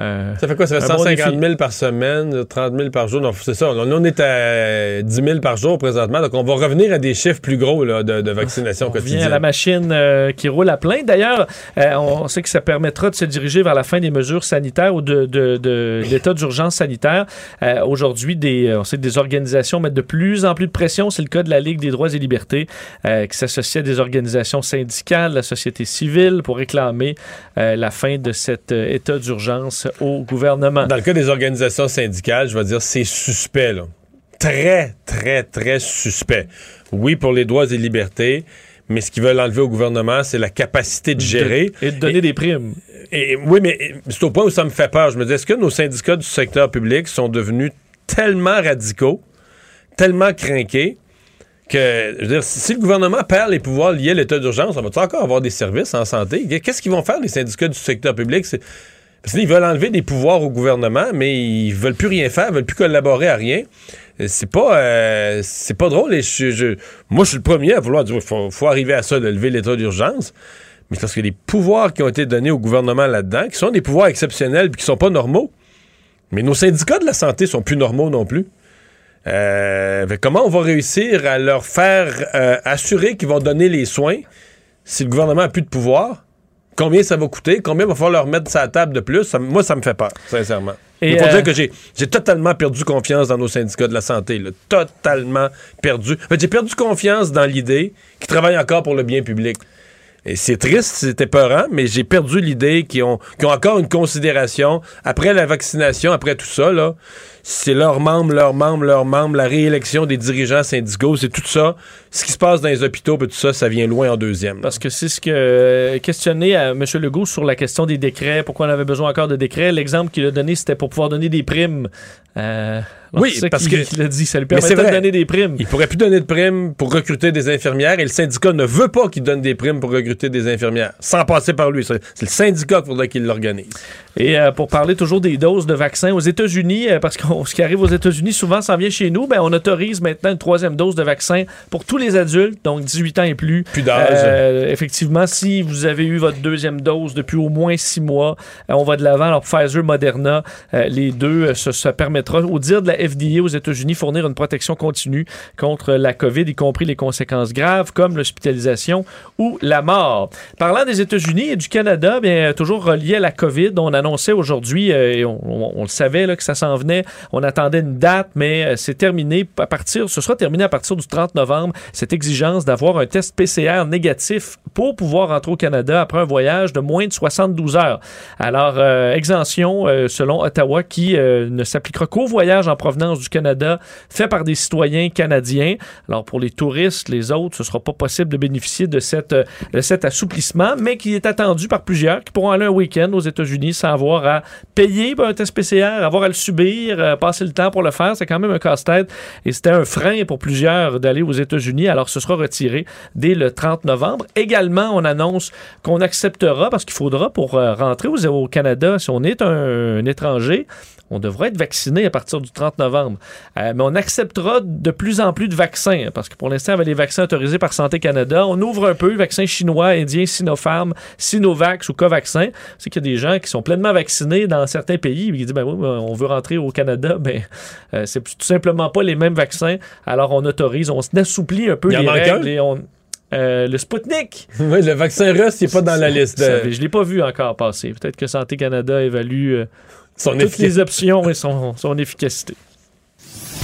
Euh, Ça fait quoi? Ça fait un bon 150 défi. 000 par semaine, 30 000 par jour. Donc, c'est ça. Là, on est à 10 000 par jour présentement. Donc, on va revenir à des chiffres plus gros là, de, de vaccination On revient quotidienne. à la machine euh, qui roule à plein. D'ailleurs, euh, on sait que ça permettra de se diriger vers la fin des mesures sanitaires ou de, de- de l'état d'urgence sanitaire. Euh, Aujourd'hui, euh, on sait que des organisations mettent de plus en plus de pression. C'est le cas de la Ligue des droits et libertés euh, qui s'associe à des organisations syndicales, la société civile, pour réclamer la fin de cet état d'urgence au gouvernement. Dans le cas des organisations syndicales, je vais dire, c'est suspect, là. Très, très, très suspect. Oui, pour les droits et libertés, mais ce qu'ils veulent enlever au gouvernement, c'est la capacité de gérer. et de donner des primes. Et, oui, mais c'est au point où ça me fait peur. Je me dis, est-ce que nos syndicats du secteur public sont devenus tellement radicaux, tellement crinqués, que, je veux dire, si si le gouvernement perd les pouvoirs liés à l'état d'urgence, on va encore avoir des services en santé? Qu'est-ce qu'ils vont faire, les syndicats du secteur public? Parce veulent enlever des pouvoirs au gouvernement, mais ils veulent plus rien faire, ils veulent plus collaborer à rien. Euh, C'est pas, euh, c'est pas drôle. Et moi, je suis le premier à vouloir dire, faut, faut arriver à ça, de lever l'état d'urgence. Mais c'est parce que les pouvoirs qui ont été donnés au gouvernement là-dedans, qui sont des pouvoirs exceptionnels puis qui sont pas normaux. Mais nos syndicats de la santé sont plus normaux non plus. Euh, comment on va réussir à leur faire euh, assurer qu'ils vont donner les soins si le gouvernement a plus de pouvoir? Combien ça va coûter? Combien va falloir leur mettre la table de plus? Ça- moi, ça me fait peur, sincèrement. Et, Il faut euh, dire que j'ai j'ai totalement perdu confiance dans nos syndicats de la santé. là. Totalement perdu. En fait, j'ai perdu confiance dans l'idée qu'ils travaillent encore pour le bien public. Et c'est triste, c'est épeurant, mais j'ai perdu l'idée qu'ils ont, qu'ils ont encore une considération. Après la vaccination, après tout ça, là, c'est leurs membres, leurs membres, leurs membres, la réélection des dirigeants syndicaux, c'est tout ça. Ce qui se passe dans les hôpitaux, tout ça, ça vient loin en deuxième. Parce que c'est ce que euh, questionné à M. Legault sur la question des décrets, pourquoi on avait besoin encore de décrets. L'exemple qu'il a donné, c'était pour pouvoir donner des primes. Euh, Oui, ça parce qu'il- a dit, ça lui permettait de donner des primes. Il pourrait plus donner de primes pour recruter des infirmières et le syndicat ne veut pas qu'il donne des primes pour recruter des infirmières, sans passer par lui. C'est le syndicat qu'il faudrait qu'il l'organise. Et euh, pour parler toujours des doses de vaccins aux États-Unis, euh, parce que ce qui arrive aux États-Unis souvent s'en vient chez nous, ben, on autorise maintenant une troisième dose de vaccin pour tous les adultes, donc 18 ans et plus. Plus d'âge. Euh, effectivement, si vous avez eu votre deuxième dose depuis au moins six mois, on va de l'avant. Alors Pfizer, Moderna, les deux, ça, ça permettra, au dire de la FDA aux États-Unis, fournir une protection continue contre la COVID, y compris les conséquences graves comme l'hospitalisation ou la mort. Parlant des États-Unis et du Canada, bien, toujours relié à la COVID, on annonçait aujourd'hui, euh, et on, le savait que ça s'en venait, on attendait une date, mais euh, c'est terminé à partir, ce sera terminé à partir du 30 novembre, cette exigence d'avoir un test PCR négatif pour pouvoir rentrer au Canada après un voyage de moins de 72 heures. Alors, euh, exemption, selon Ottawa, qui ne s'appliquera qu'aux voyages en du Canada fait par des citoyens canadiens. Alors, pour les touristes, les autres, ce ne sera pas possible de bénéficier de, cette, euh, de cet assouplissement, mais qui est attendu par plusieurs qui pourront aller un week-end aux États-Unis sans avoir à payer un test PCR, avoir à le subir, euh, passer le temps pour le faire. C'est quand même un casse-tête et c'était un frein pour plusieurs d'aller aux États-Unis. Alors, ce sera retiré dès le 30 novembre. Également, on annonce qu'on acceptera, parce qu'il faudra pour euh, rentrer au, Canada, si on est un étranger, on devra être vacciné à partir du 30 novembre. Euh, mais on acceptera de plus en plus de vaccins, hein, parce que pour l'instant, avec les vaccins autorisés par Santé Canada, on ouvre un peu le vaccin chinois, indien, Sinopharm, Sinovax ou Covaxin. C'est qu'il y a des gens qui sont pleinement vaccinés dans certains pays, qui disent, ben oui, ben, on veut rentrer au Canada, ben, euh, c'est tout simplement pas les mêmes vaccins. Alors on autorise, on assouplit un peu les règles un? et on... euh, le Sputnik. Oui, le vaccin russe, il n'est pas dans la liste. Ça, Je l'ai pas vu encore passer. Peut-être que Santé Canada évalue euh, Son toutes les options et son, son efficacité.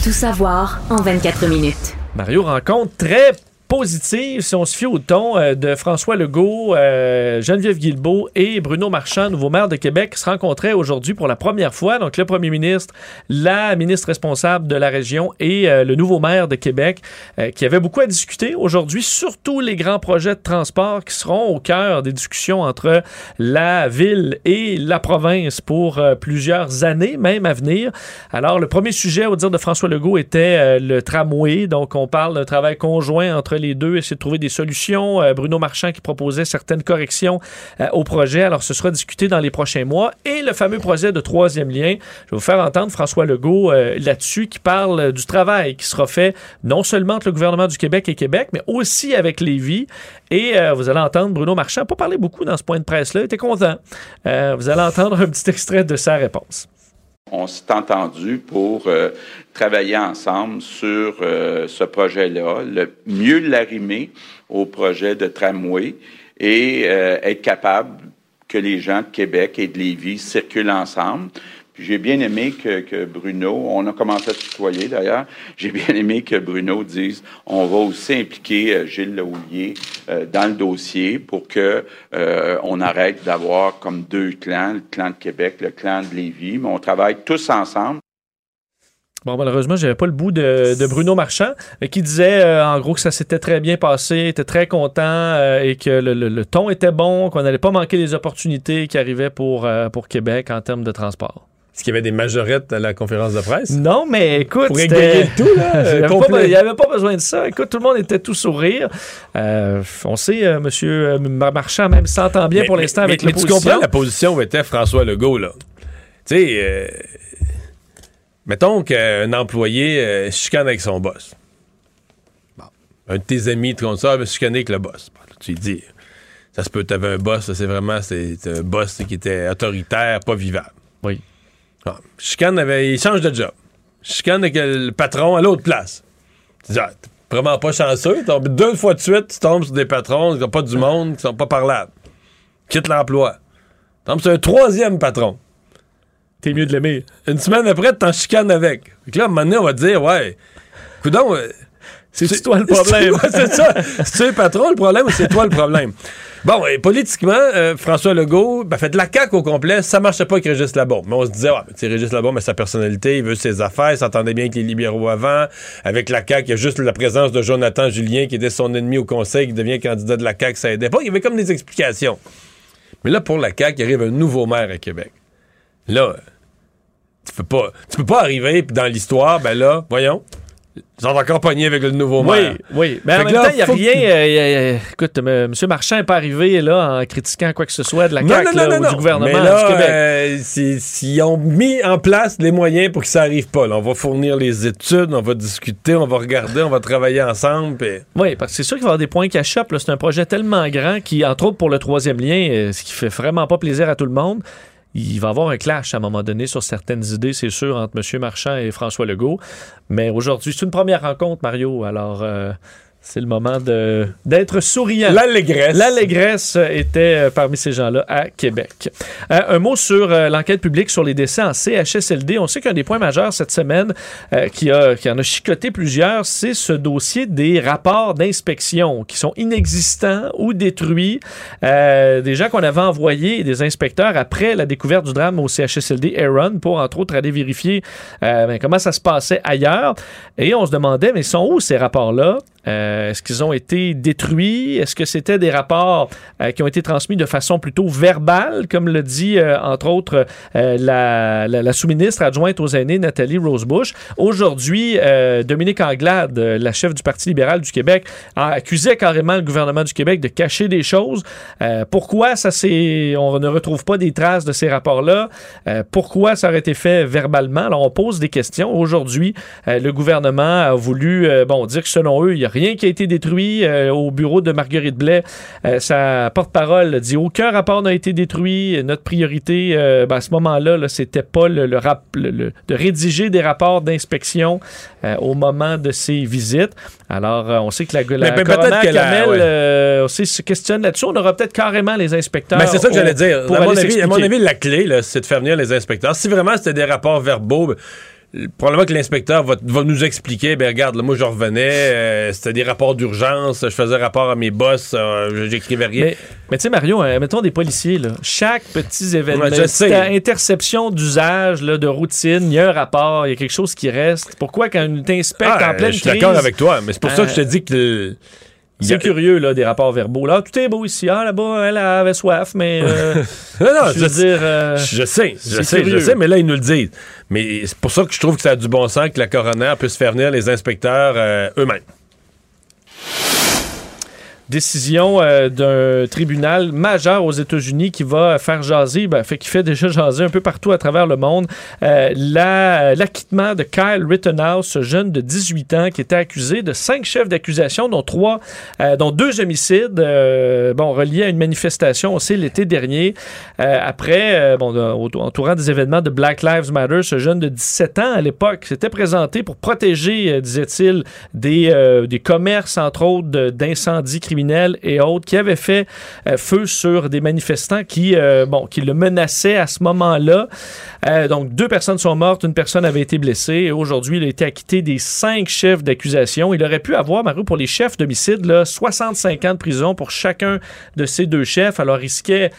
Tout savoir en 24 minutes. Mario rencontre très positive si on se fie au ton euh, de François Legault, euh, Geneviève Guilbeault et Bruno Marchand, nouveau maire de Québec, se rencontraient aujourd'hui pour la première fois. Donc, le premier ministre, la ministre responsable de la région et euh, le nouveau maire de Québec, qui avaient beaucoup à discuter aujourd'hui, surtout les grands projets de transport qui seront au cœur des discussions entre la ville et la province pour plusieurs années, même à venir. Alors, le premier sujet, au dire de François Legault, était le tramway. Donc, on parle d'un travail conjoint entre les deux, essayer de trouver des solutions. Euh, Bruno Marchand qui proposait certaines corrections euh, au projet. Alors, ce sera discuté dans les prochains mois. Et le fameux projet de troisième lien, je vais vous faire entendre François Legault euh, là-dessus qui parle du travail qui sera fait non seulement entre le gouvernement du Québec et Québec, mais aussi avec Lévis. Et vous allez entendre Bruno Marchand, pas parler beaucoup dans ce point de presse-là, il était content. Vous allez entendre un petit extrait de sa réponse. On s'est entendu pour euh, travailler ensemble sur euh, ce projet-là, le mieux l'arrimer au projet de tramway et euh, être capable que les gens de Québec et de Lévis circulent ensemble. J'ai bien aimé que, Bruno, on a commencé à se tutoyer d'ailleurs, j'ai bien aimé que Bruno dise on va aussi impliquer euh, Gilles Lehouillier euh, dans le dossier pour que euh, on arrête d'avoir comme deux clans, le clan de Québec, le clan de Lévis, mais on travaille tous ensemble. Bon, malheureusement, j'avais pas le bout de, Bruno Marchand, mais qui disait euh, en gros que ça s'était très bien passé, était très content euh, et que le, ton était bon, qu'on n'allait pas manquer les opportunités qui arrivaient pour, euh, pour Québec en termes de transport. Est-ce qu'il y avait des majorettes à la conférence de presse? Non, mais écoute, Pour égayer tout, là, il n'y avait pas besoin de ça. Écoute, tout le monde était tout sourire. Euh, on sait, euh, Monsieur euh, Marchand même s'entend bien Mais- pour l'instant mais- avec mais tu l'opposition. comprends la position où était François Legault, là. Tu sais, euh, mettons qu'un employé chicane avec son boss. Bon. Un de tes amis te compte ça, mais chicaner avec le boss. Tu lui dis, ça se peut, t'avais un boss, c'est vraiment c'est un boss qui était autoritaire, pas vivable. Oui. Ah, chicane avait, il change de job. Chicane avec le patron à l'autre place. Tu dis, ah, t'es vraiment pas chanceux. Tombes deux fois de suite, tu tombes sur des patrons qui n'ont pas du monde, qui sont pas parlables. Quitte l'emploi. Tu tombes sur un troisième patron. T'es mieux de l'aimer. Une semaine après, tu t'en chicanes avec. Fait que là, à un moment donné, on va te dire, ouais, coudon, euh, C'est toi le problème. C'est ça. Es le patron, le problème, ou c'est toi le problème? Bon, et politiquement, euh, François Legault, ben, fait de la CAQ au complet, ça marchait pas avec Régis Labaume. Mais on se disait, ouais, tu sais, Régis Labaume, mais sa personnalité, il veut ses affaires, il s'entendait bien avec les libéraux avant. Avec la CAQ, il y a juste la présence de Jonathan Julien, qui était son ennemi au conseil, qui devient candidat de la CAQ, ça aidait pas. Il y avait comme des explications. Mais là, pour la CAQ, il arrive un nouveau maire à Québec. Là, tu peux pas, tu peux pas arriver, puis dans l'histoire, ben là, voyons, ils sont encore pognés avec le nouveau Oui, maire. oui. Mais Fait en même là, temps, il n'y a que rien. euh, écoute, M. Marchand n'est pas arrivé là en critiquant quoi que ce soit de la CAQ non, non, là, non, ou du gouvernement Mais là, du Québec. euh, s'ils ont mis en place les moyens pour que ça arrive pas. là. on va fournir les études, on va discuter, on va regarder, on va travailler ensemble. Oui, parce que c'est sûr qu'il va y avoir des points qui achoppent. C'est un projet tellement grand qui, entre autres pour le troisième lien, euh, ce qui fait vraiment pas plaisir à tout le monde. Il va y avoir un clash à un moment donné sur certaines idées, c'est sûr, entre M. Marchand et François Legault. Mais aujourd'hui, c'est une première rencontre, Mario. Alors, euh, c'est le moment de- d'être souriant. L'allégresse. L'allégresse était euh, parmi ces gens-là à Québec. Euh, un mot sur euh, l'enquête publique sur les décès en CHSLD. On sait qu'un des points majeurs cette semaine euh, qui, a, qui en a chicoté plusieurs, c'est ce dossier des rapports d'inspection qui sont inexistants ou détruits. Des gens qu'on avait envoyés, des inspecteurs, après la découverte du drame au CHSLD Aaron pour, entre autres, aller vérifier ben, comment ça se passait ailleurs. Et on se demandait, mais sont où ces rapports-là? Euh, Est-ce qu'ils ont été détruits? Est-ce que c'était des rapports euh, qui ont été transmis de façon plutôt verbale, comme le dit, euh, entre autres, euh, la, sous-ministre adjointe aux aînés, Nathalie Rosebush? Aujourd'hui, euh, Dominique Anglade, euh, la chef du Parti libéral du Québec, a accusé carrément le gouvernement du Québec de cacher des choses. Euh, pourquoi ça on ne retrouve pas des traces de ces rapports-là? Euh, pourquoi ça aurait été fait verbalement? Alors, on pose des questions. Aujourd'hui, euh, le gouvernement a voulu euh, bon, dire que selon eux, il n'y a rien qui a été détruit. Euh, au bureau de Marguerite Blais, euh, sa porte-parole dit aucun rapport n'a été détruit. Notre priorité euh, ben, à ce moment-là, là, c'était pas le, le rap- le- le- de rédiger des rapports d'inspection au moment de ces visites. Alors, on sait que la, la Mais- mais la- ouais. euh, aussi se questionne là-dessus. On aura peut-être carrément les inspecteurs. Mais c'est ça que j'allais dire. À mon, avis, à mon avis, la clé, c'est de faire venir les inspecteurs. Si vraiment c'était des rapports verbaux, probablement que l'inspecteur va, va nous expliquer, ben regarde, là, moi je revenais, euh, c'était des rapports d'urgence, je faisais rapport à mes boss, euh, j'écrivais rien. Mais, mais tu sais, Mario, euh, mettons des policiers, là, chaque petit événement, Ouais, petite interception d'usage, de routine, il y a un rapport, il y a quelque chose qui reste. Pourquoi quand tu t'inspectes Ah, en pleine je suis crise... d'accord avec toi, mais c'est pour ça que je te euh, dis que C'est a- curieux, là, des rapports verbaux. Là, tout est beau ici. Ah, là-bas, elle avait soif, mais... non, non, je veux dire... je sais, je sais, je sais, mais là, ils nous le disent. Mais c'est pour ça que je trouve que ça a du bon sens que la coroner puisse faire venir les inspecteurs euh, eux-mêmes. Décision euh, d'un tribunal majeur aux États-Unis qui va faire jaser, ben, fait, qui fait déjà jaser un peu partout à travers le monde, euh, la- l'acquittement de Kyle Rittenhouse, ce jeune de 18 ans qui était accusé de cinq chefs d'accusation, dont trois, euh, dont deux homicides, euh, bon, reliés à une manifestation aussi l'été dernier. Euh, après, euh, bon, entourant des événements de Black Lives Matter, ce jeune de 17 ans à l'époque s'était présenté pour protéger, euh, disait-il, des, euh, des commerces, entre autres, d'incendies criminels et autres, qui avaient fait euh, feu sur des manifestants qui, euh, bon, qui le menaçaient à ce moment-là. Euh, donc, deux personnes sont mortes, une personne avait été blessée. Et aujourd'hui, il a été acquitté des cinq chefs d'accusation. Il aurait pu avoir, Mario, pour les chefs d'homicide, là, 65 ans de prison pour chacun de ces deux chefs. Alors, risquait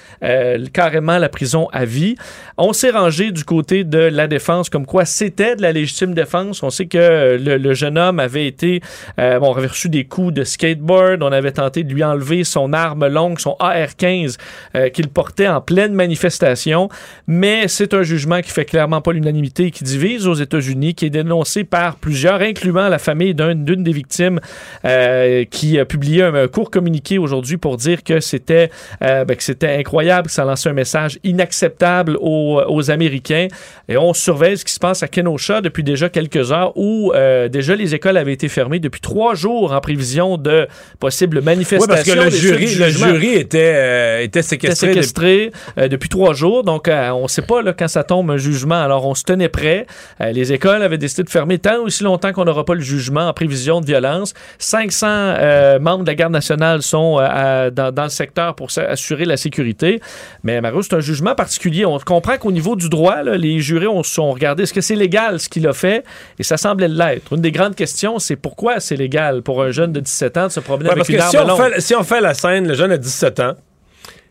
carrément la prison à vie. On s'est rangé du côté de la défense, comme quoi c'était de la légitime défense. On sait que le, jeune homme avait été, bon, avait reçu des coups de skateboard. On avait tenté de lui enlever son arme longue, son AR-15, euh, qu'il portait en pleine manifestation. Mais c'est un jugement qui fait clairement pas l'unanimité et qui divise aux États-Unis, qui est dénoncé par plusieurs, incluant la famille d'un- d'une des victimes, euh, qui a publié un, court communiqué aujourd'hui pour dire que c'était euh, ben, c'était incroyable, que ça lançait un message inacceptable aux, aux Américains. Et on surveille ce qui se passe à Kenosha depuis déjà quelques heures, où euh, déjà les écoles avaient été fermées depuis trois jours en prévision de possibles Oui, parce que le jury, le jury était, euh, était était séquestré. séquestré euh, depuis trois jours. Donc, euh, on ne sait pas là, quand ça tombe un jugement. Alors, on se tenait prêt. Les écoles avaient décidé de fermer tant aussi longtemps qu'on n'aura pas le jugement en prévision de violence. 500 euh, membres de la garde nationale sont à- dans, dans le secteur pour assurer la sécurité. Mais Mario, c'est un jugement particulier. On comprend qu'au niveau du droit, là, les jurés ont, ont regardé est-ce que c'est légal ce qu'il a fait? Et ça semblait l'être. Une des grandes questions, c'est pourquoi c'est légal pour un jeune de 17 ans de se promener Ouais, avec une arme si on, si on fait la scène, le jeune a 17 ans,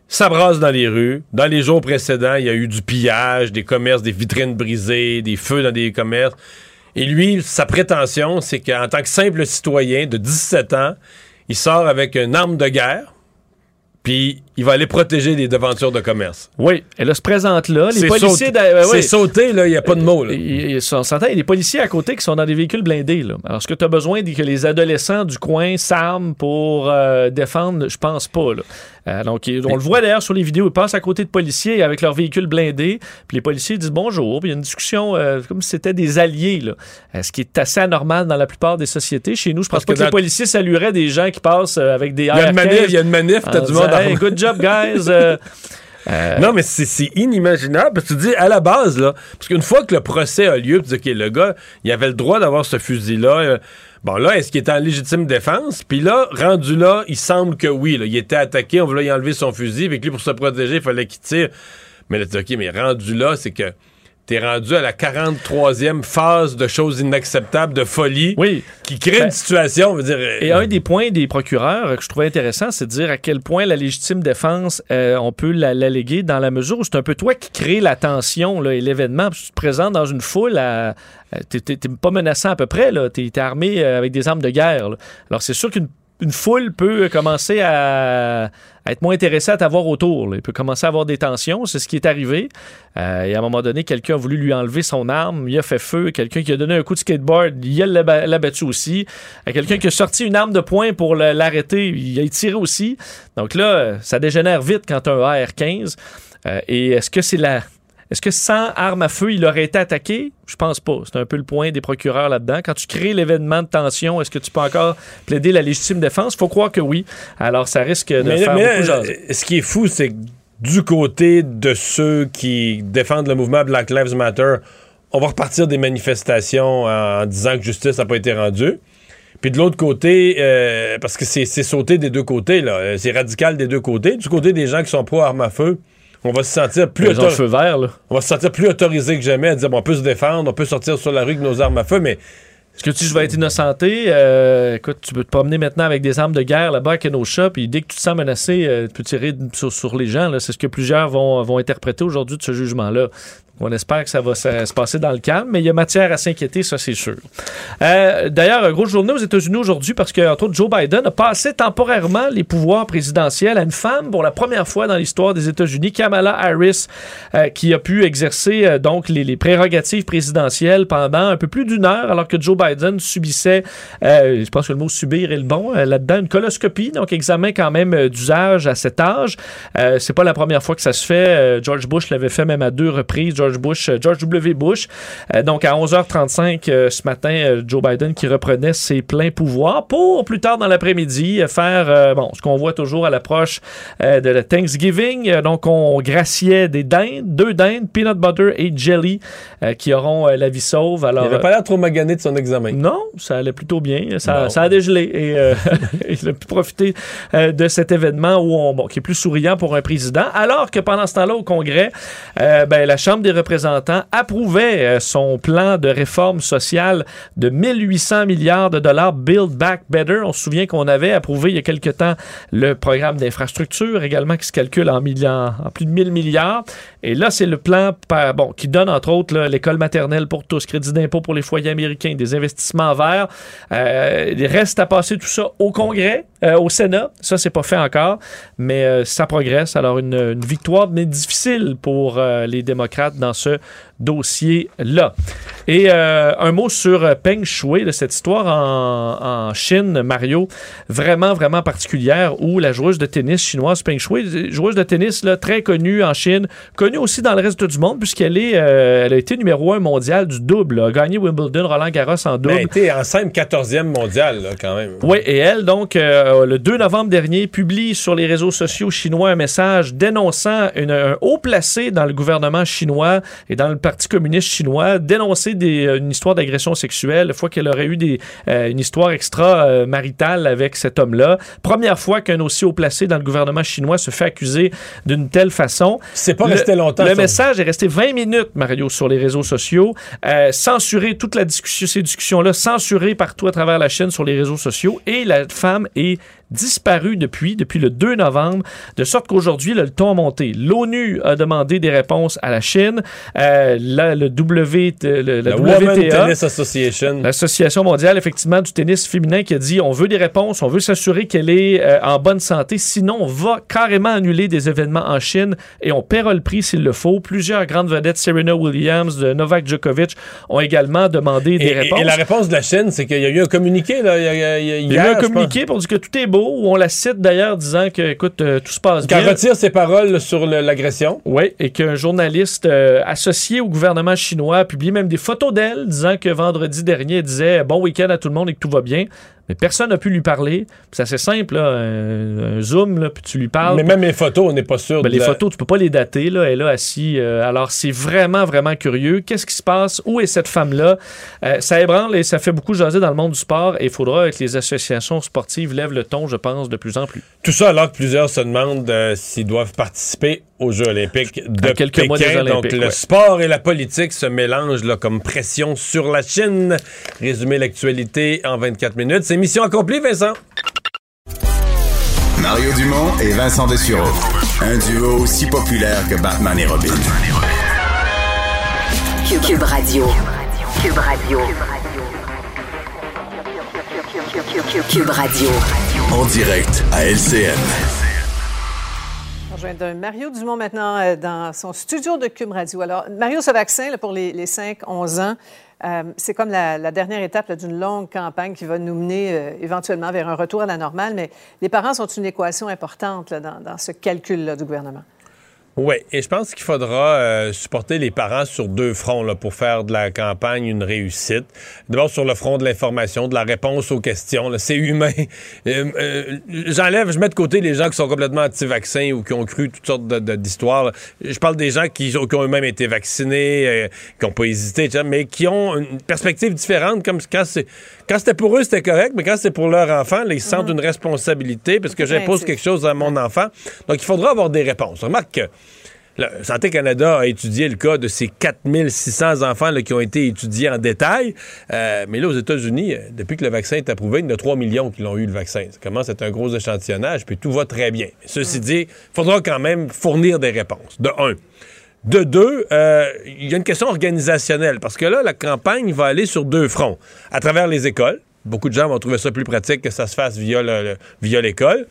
s'abrasse dans les rues. Dans les jours précédents, il y a eu du pillage, des commerces, des vitrines brisées, des feux dans des commerces. Et lui, sa prétention, c'est qu'en tant que simple citoyen de 17 ans, il sort avec une arme de guerre, puis il va aller protéger des devantures de commerce. Oui, elle se présente là. Les C'est policiers. euh, c'est sauté, là, il n'y a pas de mots. Là. Il- il- on s'entend, il y a des policiers à côté qui sont dans des véhicules blindés. Là. Alors, est-ce que tu as besoin que les adolescents du coin s'arment pour euh, défendre? Je pense pas. Là. Euh, donc, il- on le voit d'ailleurs sur les vidéos, ils passent à côté de policiers avec leurs véhicules blindés, puis les policiers disent bonjour, puis il y a une discussion comme si c'était des alliés, là. Ce qui est assez anormal dans la plupart des sociétés. Chez nous, je pense Parce pas que que, les policiers salueraient des gens qui passent avec des Il y a une AR-15 manif, il y a une manif, t'as du monde disant, en- Hey, good job, guys! Euh, euh, Non, mais c'est inimaginable. Parce que tu dis, à la base, là, parce qu'une fois que le procès a lieu, tu dis, OK, le gars, il avait le droit d'avoir ce fusil-là. euh, bon, là, est-ce qu'il était en légitime défense? Puis là, rendu là, il semble que oui. il était attaqué, on voulait y enlever son fusil. Avec lui, pour se protéger, il fallait qu'il tire. Mais là, tu dis, OK, mais rendu là, c'est que t'es rendu à la 43e phase de choses inacceptables, de folie, oui. qui crée Ben, une situation, on veut dire... euh, Et un des points des procureurs que je trouvais intéressant, c'est de dire à quel point la légitime défense, euh, on peut la- l'alléguer dans la mesure où c'est un peu toi qui crée la tension là, et l'événement. Tu te présentes dans une foule, à, t'es- pas menaçant à peu près, là. T'es armé euh, avec des armes de guerre. là. Alors c'est sûr qu'une une foule peut commencer à, être moins intéressée à t'avoir autour. Il peut commencer à avoir des tensions. C'est ce qui est arrivé. Euh, et à un moment donné, quelqu'un a voulu lui enlever son arme. Il a fait feu. Quelqu'un qui a donné un coup de skateboard, il l'a- battu aussi. Euh, Quelqu'un qui a sorti une arme de poing pour l'arrêter, il a tiré aussi. Donc là, euh, ça dégénère vite quand as un AR-15. Euh, et est-ce que c'est la... Est-ce que sans arme à feu, il aurait été attaqué? Je pense pas. C'est un peu le point des procureurs là-dedans. Quand tu crées l'événement de tension, est-ce que tu peux encore plaider la légitime défense? faut croire que oui. Alors, ça risque de Mais, faire mais beaucoup jaser. euh, ce qui est fou, c'est que du côté de ceux qui défendent le mouvement Black Lives Matter, on va repartir des manifestations en disant que justice n'a pas été rendue. Puis de l'autre côté, euh, parce que c'est c'est sauté des deux côtés, là, euh, c'est radical des deux côtés. Du côté des gens qui sont pro armes à feu, on va se sentir plus Ils ont le autor- feu vert, là. on va se sentir plus autorisé que jamais à dire bon, on peut se défendre, on peut sortir sur la rue avec nos armes à feu, mais Est-ce que tu je vais être innocenté? Euh, écoute, tu peux te promener maintenant avec des armes de guerre là-bas à Kenosha, puis dès que tu te sens menacé, euh, tu peux tirer sur, sur les gens. là. C'est ce que plusieurs vont, vont interpréter aujourd'hui de ce jugement-là. On espère que ça va se, se passer dans le calme, mais il y a matière à s'inquiéter, ça c'est sûr. Euh, D'ailleurs, grosse journée aux États-Unis aujourd'hui parce que, entre autres, Joe Biden a passé temporairement les pouvoirs présidentiels à une femme pour la première fois dans l'histoire des États-Unis, Kamala Harris, euh, qui a pu exercer euh, donc les, prérogatives présidentielles pendant un peu plus d'une heure, alors que Joe Biden subissait, euh, je pense que le mot subir est le bon là-dedans, une coloscopie, donc examen quand même d'usage à cet âge. C'est pas la première fois que ça se fait. George Bush l'avait fait même à deux reprises. Bush, euh, George W. Bush. Euh, donc à 11h35 euh, ce matin, Joe Biden qui reprenait ses pleins pouvoirs pour plus tard dans l'après-midi faire bon ce qu'on voit toujours à l'approche de la Thanksgiving. Donc on graciait des dindes, deux dindes, peanut butter et jelly qui auront la vie sauve. Alors il avait euh, pas l'air trop magané de son examen. non, ça allait plutôt bien. Ça, a dégelé et euh, il a pu profiter euh, de cet événement où on, bon, qui est plus souriant pour un président. Alors que pendant ce temps-là, au Congrès, euh, ben, la Chambre des représentants approuvait euh, son plan de réforme sociale de 1800 milliards de dollars, Build Back Better. On se souvient qu'on avait approuvé il y a quelque temps le programme d'infrastructure également qui se calcule en, milliards, en plus de 1000 milliards. Et là, c'est le plan bon, qui donne entre autres l'école maternelle pour tous, crédit d'impôt pour les foyers américains, des investissements verts. Euh, il reste à passer tout ça au Congrès, euh, au Sénat. Ça, c'est pas fait encore, mais ça progresse. Alors, une, une victoire, mais difficile pour les démocrates dans ce dossier-là. Et euh, un mot sur euh, Peng Shui, de cette histoire en, en Chine, Mario, vraiment, vraiment particulière, où la joueuse de tennis chinoise Peng Shui, joueuse de tennis là, très connue en Chine, connue aussi dans le reste du monde, puisqu'elle est, euh, elle a été numéro un mondial du double, là, a gagné Wimbledon, Roland Garros en double. Elle était enceinte 14e mondiale, là, quand même. Oui, et elle, donc, euh, le 2 novembre dernier, publie sur les réseaux sociaux chinois un message dénonçant une- un haut placé dans le gouvernement chinois et dans le Parti communiste chinois, dénoncer des, euh, une histoire d'agression sexuelle, la fois qu'elle aurait eu des, euh, une histoire extra-maritale avec cet homme-là. Première fois qu'un aussi haut placé dans le gouvernement chinois se fait accuser d'une telle façon. C'est pas Le- resté longtemps. Le ça. message est resté 20 minutes, Mario, sur les réseaux sociaux. Euh, censuré toute la discussion, ces discussions-là, censurées partout à travers la chaîne sur les réseaux sociaux. Et la femme est disparue depuis, depuis le 2 novembre, de sorte qu'aujourd'hui, le ton a monté. L'ONU a demandé des réponses à la Chine. Euh, là, le W, le- la La WTA. L'Association mondiale, effectivement, du tennis féminin qui a dit on veut des réponses, on veut s'assurer qu'elle est euh, en bonne santé. Sinon, on va carrément annuler des événements en Chine et on paiera le prix s'il le faut. Plusieurs grandes vedettes, Serena Williams, de Novak Djokovic, ont également demandé des Et, réponses. et la réponse de la Chine, c'est qu'il y a eu un communiqué, là, il y a, il y a- il y a- Il y a eu un pense. communiqué pour dire que tout est beau, où on la cite d'ailleurs disant que, écoute, euh, tout se passe Qu'elle bien. retire ses paroles sur l'agression. Oui, et qu'un journaliste euh, associé au gouvernement chinois a publié même des photos d'elle disant que vendredi dernier, elle disait bon week-end à tout le monde et que tout va bien. Mais personne n'a pu lui parler. C'est assez simple, là, un, un zoom, là, puis tu lui parles. Mais même les photos, on n'est pas sûr. Ben, de les la- photos, tu peux pas les dater. Là. Elle est là assis. euh, alors, c'est vraiment, vraiment curieux. Qu'est-ce qui se passe? Où est cette femme-là? Euh, ça ébranle et ça fait beaucoup jaser dans le monde du sport. Et il faudra que les associations sportives lèvent le ton, je pense, de plus en plus. Tout ça alors que plusieurs se demandent euh, s'ils doivent participer aux Jeux olympiques de À quelques Pékin. mois des Donc le ouais. sport et la politique se mélangent là, comme pression sur la Chine. Résumer l'actualité en 24 minutes. C'est mission accomplie, Vincent. Mario Dumont et Vincent Dessureau. Un duo aussi populaire que Batman et Robin. Cube, Cube Radio. Cube Radio. Cube Radio. En direct à LCN. Rejoint d'un Mario Dumont maintenant euh, dans son studio de Cube Radio. Alors, Mario, ce vaccin là, pour les, les 5-11 ans, euh, c'est comme la, dernière étape là, d'une longue campagne qui va nous mener euh, éventuellement vers un retour à la normale, mais les parents sont une équation importante là, dans, dans ce calcul-là du gouvernement. Oui, et je pense qu'il faudra euh, supporter les parents sur deux fronts là, pour faire de la campagne une réussite. D'abord sur le front de l'information, de la réponse aux questions. C'est humain. Euh, euh, J'enlève, je mets de côté les gens qui sont complètement anti-vaccins ou qui ont cru toutes sortes d'histoires. Je parle des gens qui, qui ont eux-mêmes été vaccinés, qui n'ont pas hésité, etc., mais qui ont une perspective différente. Comme quand c'était pour eux, c'était correct, mais quand c'est pour leur enfant, là, ils sentent Mhm. une responsabilité parce que j'impose quelque chose à mon enfant. Donc, il faudra avoir des réponses. Remarque que Là, Santé Canada a étudié le cas de ces 4600 enfants là, qui ont été étudiés en détail. Euh, mais là, aux États-Unis, euh, depuis que le vaccin est approuvé, il y en a 3 millions qui l'ont eu, le vaccin. Ça commence à être un gros échantillonnage, puis tout va très bien. Ceci dit, il faudra quand même fournir des réponses. De un. De deux, euh, il y a une question organisationnelle, parce que là, la campagne va aller sur deux fronts. À travers les écoles, Beaucoup de gens vont trouver ça plus pratique que ça se fasse via le- le- via l'école.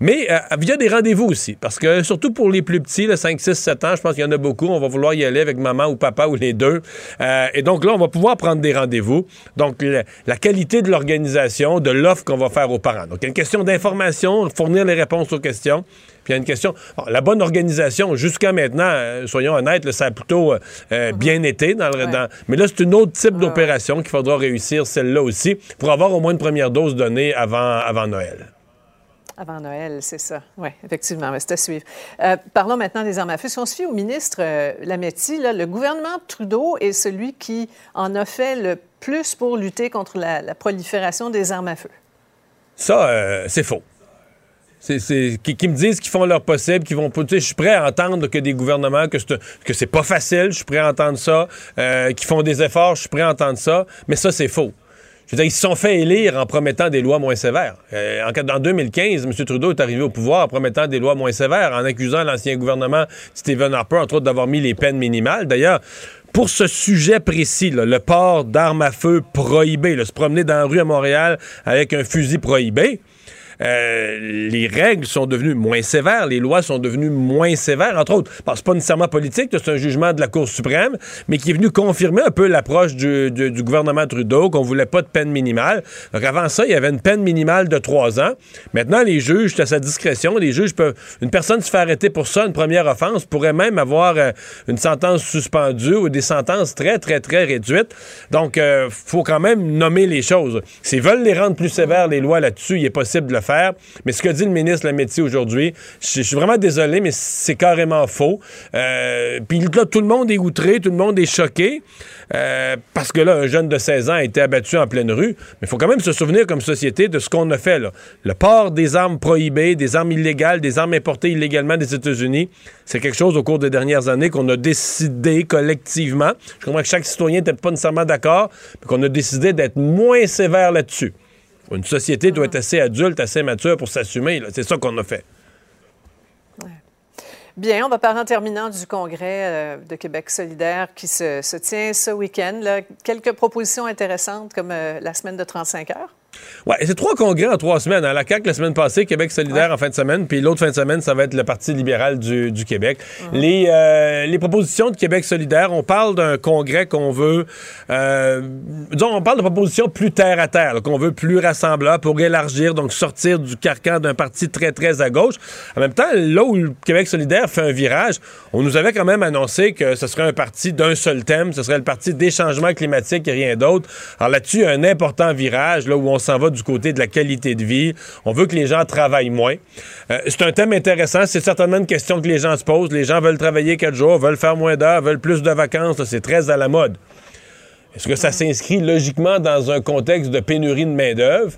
Mais euh, via des rendez-vous aussi. Parce que surtout pour les plus petits, le 5, 6, 7 ans, je pense qu'il y en a beaucoup. On va vouloir y aller avec maman ou papa ou les deux. Euh, et donc là, on va pouvoir prendre des rendez-vous. Donc le- la qualité de l'organisation, de l'offre qu'on va faire aux parents. Donc il y a une question d'information, fournir les réponses aux questions. Puis il y a une question. bon, la bonne organisation, jusqu'à maintenant, euh, soyons honnêtes, là, ça a plutôt euh, euh, bien été. Dans le, dans- mais là, c'est une autre type d'opération qu'il faudra réussir, celle-là aussi, pour avoir au moins une première dose donnée avant, avant Noël. Avant Noël, c'est ça. Oui, effectivement, c'est à suivre. Euh, parlons maintenant des armes à feu. Si on se fie au ministre euh, Lametti, là, le gouvernement Trudeau est celui qui en a fait le plus pour lutter contre la, la prolifération des armes à feu. Ça, euh, c'est faux. Qui, me disent qu'ils font leur possible, qu'ils vont. tu sais, Je suis prêt à entendre que des gouvernements, que c'est, pas facile, je suis prêt à entendre ça, euh, qu'ils font des efforts, je suis prêt à entendre ça, mais ça, c'est faux. Je veux dire, ils se sont fait élire en promettant des lois moins sévères. Euh, en, en 2015, M. Trudeau est arrivé au pouvoir en promettant des lois moins sévères, en accusant l'ancien gouvernement Stephen Harper, entre autres, d'avoir mis les peines minimales. D'ailleurs, pour ce sujet précis, le port d'armes à feu prohibé, se promener dans la rue à Montréal avec un fusil prohibé, euh, les règles sont devenues moins sévères, les lois sont devenues moins sévères, entre autres. Parce que pas nécessairement politique, c'est un jugement de la Cour suprême, mais qui est venu confirmer un peu l'approche du, gouvernement Trudeau, qu'on voulait pas de peine minimale. Donc avant ça, il y avait une peine minimale de trois ans. Maintenant, les juges, c'est à sa discrétion, les juges peuvent. Une personne se fait arrêter pour ça, une première offense, pourrait même avoir euh, une sentence suspendue ou des sentences très, très, très réduites. Donc, il faut quand même nommer les choses. S'ils veulent les rendre plus sévères, les lois là-dessus, il est possible de le Mais ce que dit le ministre Lametti aujourd'hui, je je suis vraiment désolé, mais c'est carrément faux. Euh, Puis là, tout le monde est outré, tout le monde est choqué. euh, parce que là, un jeune de 16 ans a été abattu en pleine rue. Mais il faut quand même se souvenir comme société de ce qu'on a fait. Là. Le port des armes prohibées, des armes illégales, des armes importées illégalement des États-Unis, c'est quelque chose au cours des dernières années qu'on a décidé collectivement. Je comprends que chaque citoyen n'était pas nécessairement d'accord, mais qu'on a décidé d'être moins sévère là-dessus. Une société doit être assez adulte, assez mature pour s'assumer. C'est ça qu'on a fait. Bien, on va parler en terminant du congrès euh, de Québec solidaire qui se, se tient ce week-end. Quelques propositions intéressantes comme euh, la semaine de 35 heures. Ouais, c'est trois congrès en trois semaines. À la CAQ la semaine passée, Québec solidaire en fin de semaine, puis l'autre fin de semaine, ça va être le Parti libéral du, du Québec. les, euh, les propositions de Québec solidaire, on parle d'un congrès qu'on veut... euh, disons, on parle de propositions plus terre-à-terre, qu'on veut plus rassembleur pour élargir, donc sortir du carcan d'un parti très, très à gauche. En même temps, là où le Québec solidaire fait un virage, on nous avait quand même annoncé que ce serait un parti d'un seul thème, ce serait le parti des changements climatiques et rien d'autre. Alors là-dessus, un important virage, là où on s'en va du côté de la qualité de vie. On veut que les gens travaillent moins. Euh, c'est un thème intéressant. C'est certainement une question que les gens se posent. Les gens veulent travailler quatre jours, veulent faire moins d'heures, veulent plus de vacances. C'est très à la mode. Est-ce que ça s'inscrit logiquement dans un contexte de pénurie de main-d'œuvre?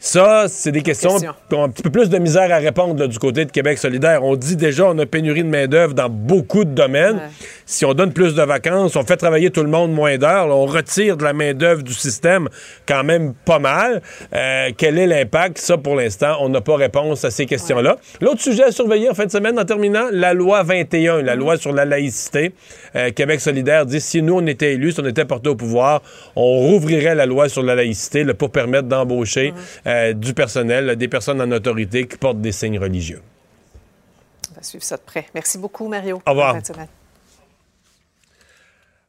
Ça, c'est des questions Question. qui ont un petit peu plus de misère à répondre là, du côté de Québec solidaire. On dit déjà on a pénurie de main-d'œuvre dans beaucoup de domaines. Si on donne plus de vacances, on fait travailler tout le monde moins d'heures, on retire de la main-d'œuvre du système quand même pas mal. Euh, quel est l'impact? Ça, pour l'instant, on n'a pas réponse à ces questions-là. L'autre sujet à surveiller en fin de semaine, en terminant, la loi 21, la loi sur la laïcité. Euh, Québec solidaire dit si nous, on était élus, si on était porté au pouvoir, on rouvrirait la loi sur la laïcité là, pour permettre d'embaucher euh, du personnel, des personnes en autorité qui portent des signes religieux. On va suivre ça de près. Merci beaucoup, Mario. Au revoir. Bonne fin de semaine.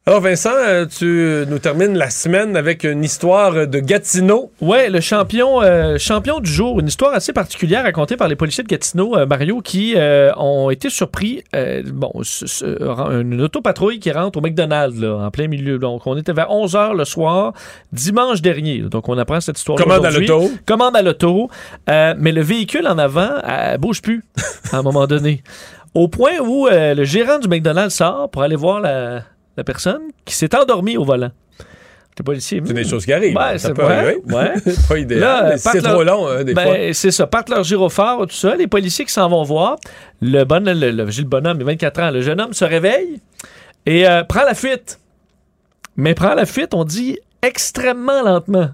Alors Vincent, euh, tu nous termines la semaine avec une histoire de Gatineau. Ouais, le champion, euh, champion du jour, une histoire assez particulière racontée par les policiers de Gatineau, euh, Mario, qui euh, ont été surpris. bon, une autopatrouille qui rentre au McDonald's, là, en plein milieu. Donc, on était vers 11 h le soir, dimanche dernier. Donc, on apprend cette histoire Commande à l'auto. Commande à l'auto. Mais le véhicule en avant bouge plus à un moment donné. Au point où le gérant du McDonald's sort pour aller voir la, la personne qui s'est endormie au volant. Les policiers. C'est des choses qui arrivent. Ouais, ça c'est peut arriver. ouais. Pas idéal. Là, mais c'est trop long, hein, des ben, fois. C'est ça, partent leur gyrophare, tout ça. Les policiers qui s'en vont voir, le, bon, le, le, bonhomme, il a 24 ans, le jeune homme se réveille et euh, prend la fuite. Mais prend la fuite, on dit extrêmement lentement.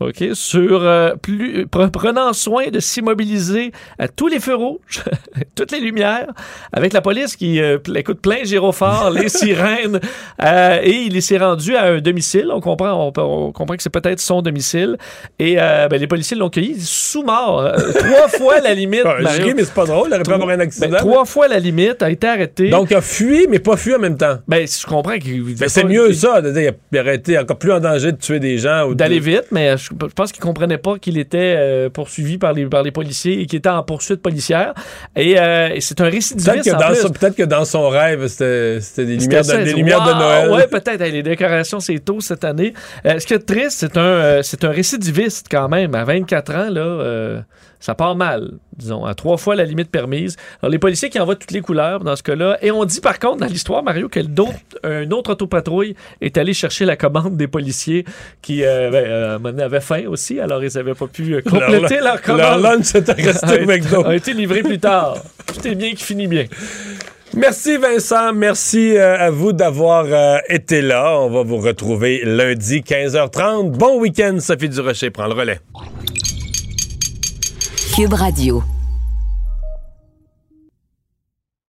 OK? Sur euh, plus, pre- prenant soin de s'immobiliser à tous les feux rouges, toutes les lumières, avec la police qui euh, écoute plein gyrophares, les sirènes, euh, et il s'est rendu à un domicile. On comprend, on, comprend que c'est peut-être son domicile. Et euh, ben, les policiers l'ont cueilli sous mort. Euh, trois fois la limite. Ah, je Mario. ris, mais c'est pas drôle. Il aurait pu avoir un accident. ben, trois fois la limite a été arrêté. Donc, il a fui, mais pas fui en même temps. Ben, je comprends qu'il. Ben, c'est mieux ça, de dire il aurait été encore plus en danger de tuer des gens. ou de- d'aller vite, mais je, je pense qu'il comprenait pas qu'il était euh, poursuivi par les, par les policiers et qu'il était en poursuite policière. Et, euh, et c'est un Peut-être récidiviste que, en dans plus. son, peut-être que dans son rêve, c'était des lumières, ça, de, des dit, lumières de! Noël. Ouais, peut-être. Les décorations, c'est tôt cette année. Euh, ce qui est triste, c'est un, c'est un récidiviste quand même. À 24 ans, là, ça part mal, disons, à trois fois la limite permise. Alors, les policiers qui envoient toutes les couleurs dans ce cas-là. Et on dit par contre dans l'histoire, Mario, qu'un un autre autopatrouille est allé chercher la commande des policiers qui euh, ben, euh, avaient faim aussi. Alors, ils n'avaient pas pu euh, compléter Leur- leur, commande. leur lunch était resté McDo. a été livré plus tard. Tout est bien qui finit bien. Merci Vincent, merci euh, à vous d'avoir euh, été là. On va vous retrouver lundi 15h30. Bon week-end, Sophie Durocher prend le relais. Cube Radio.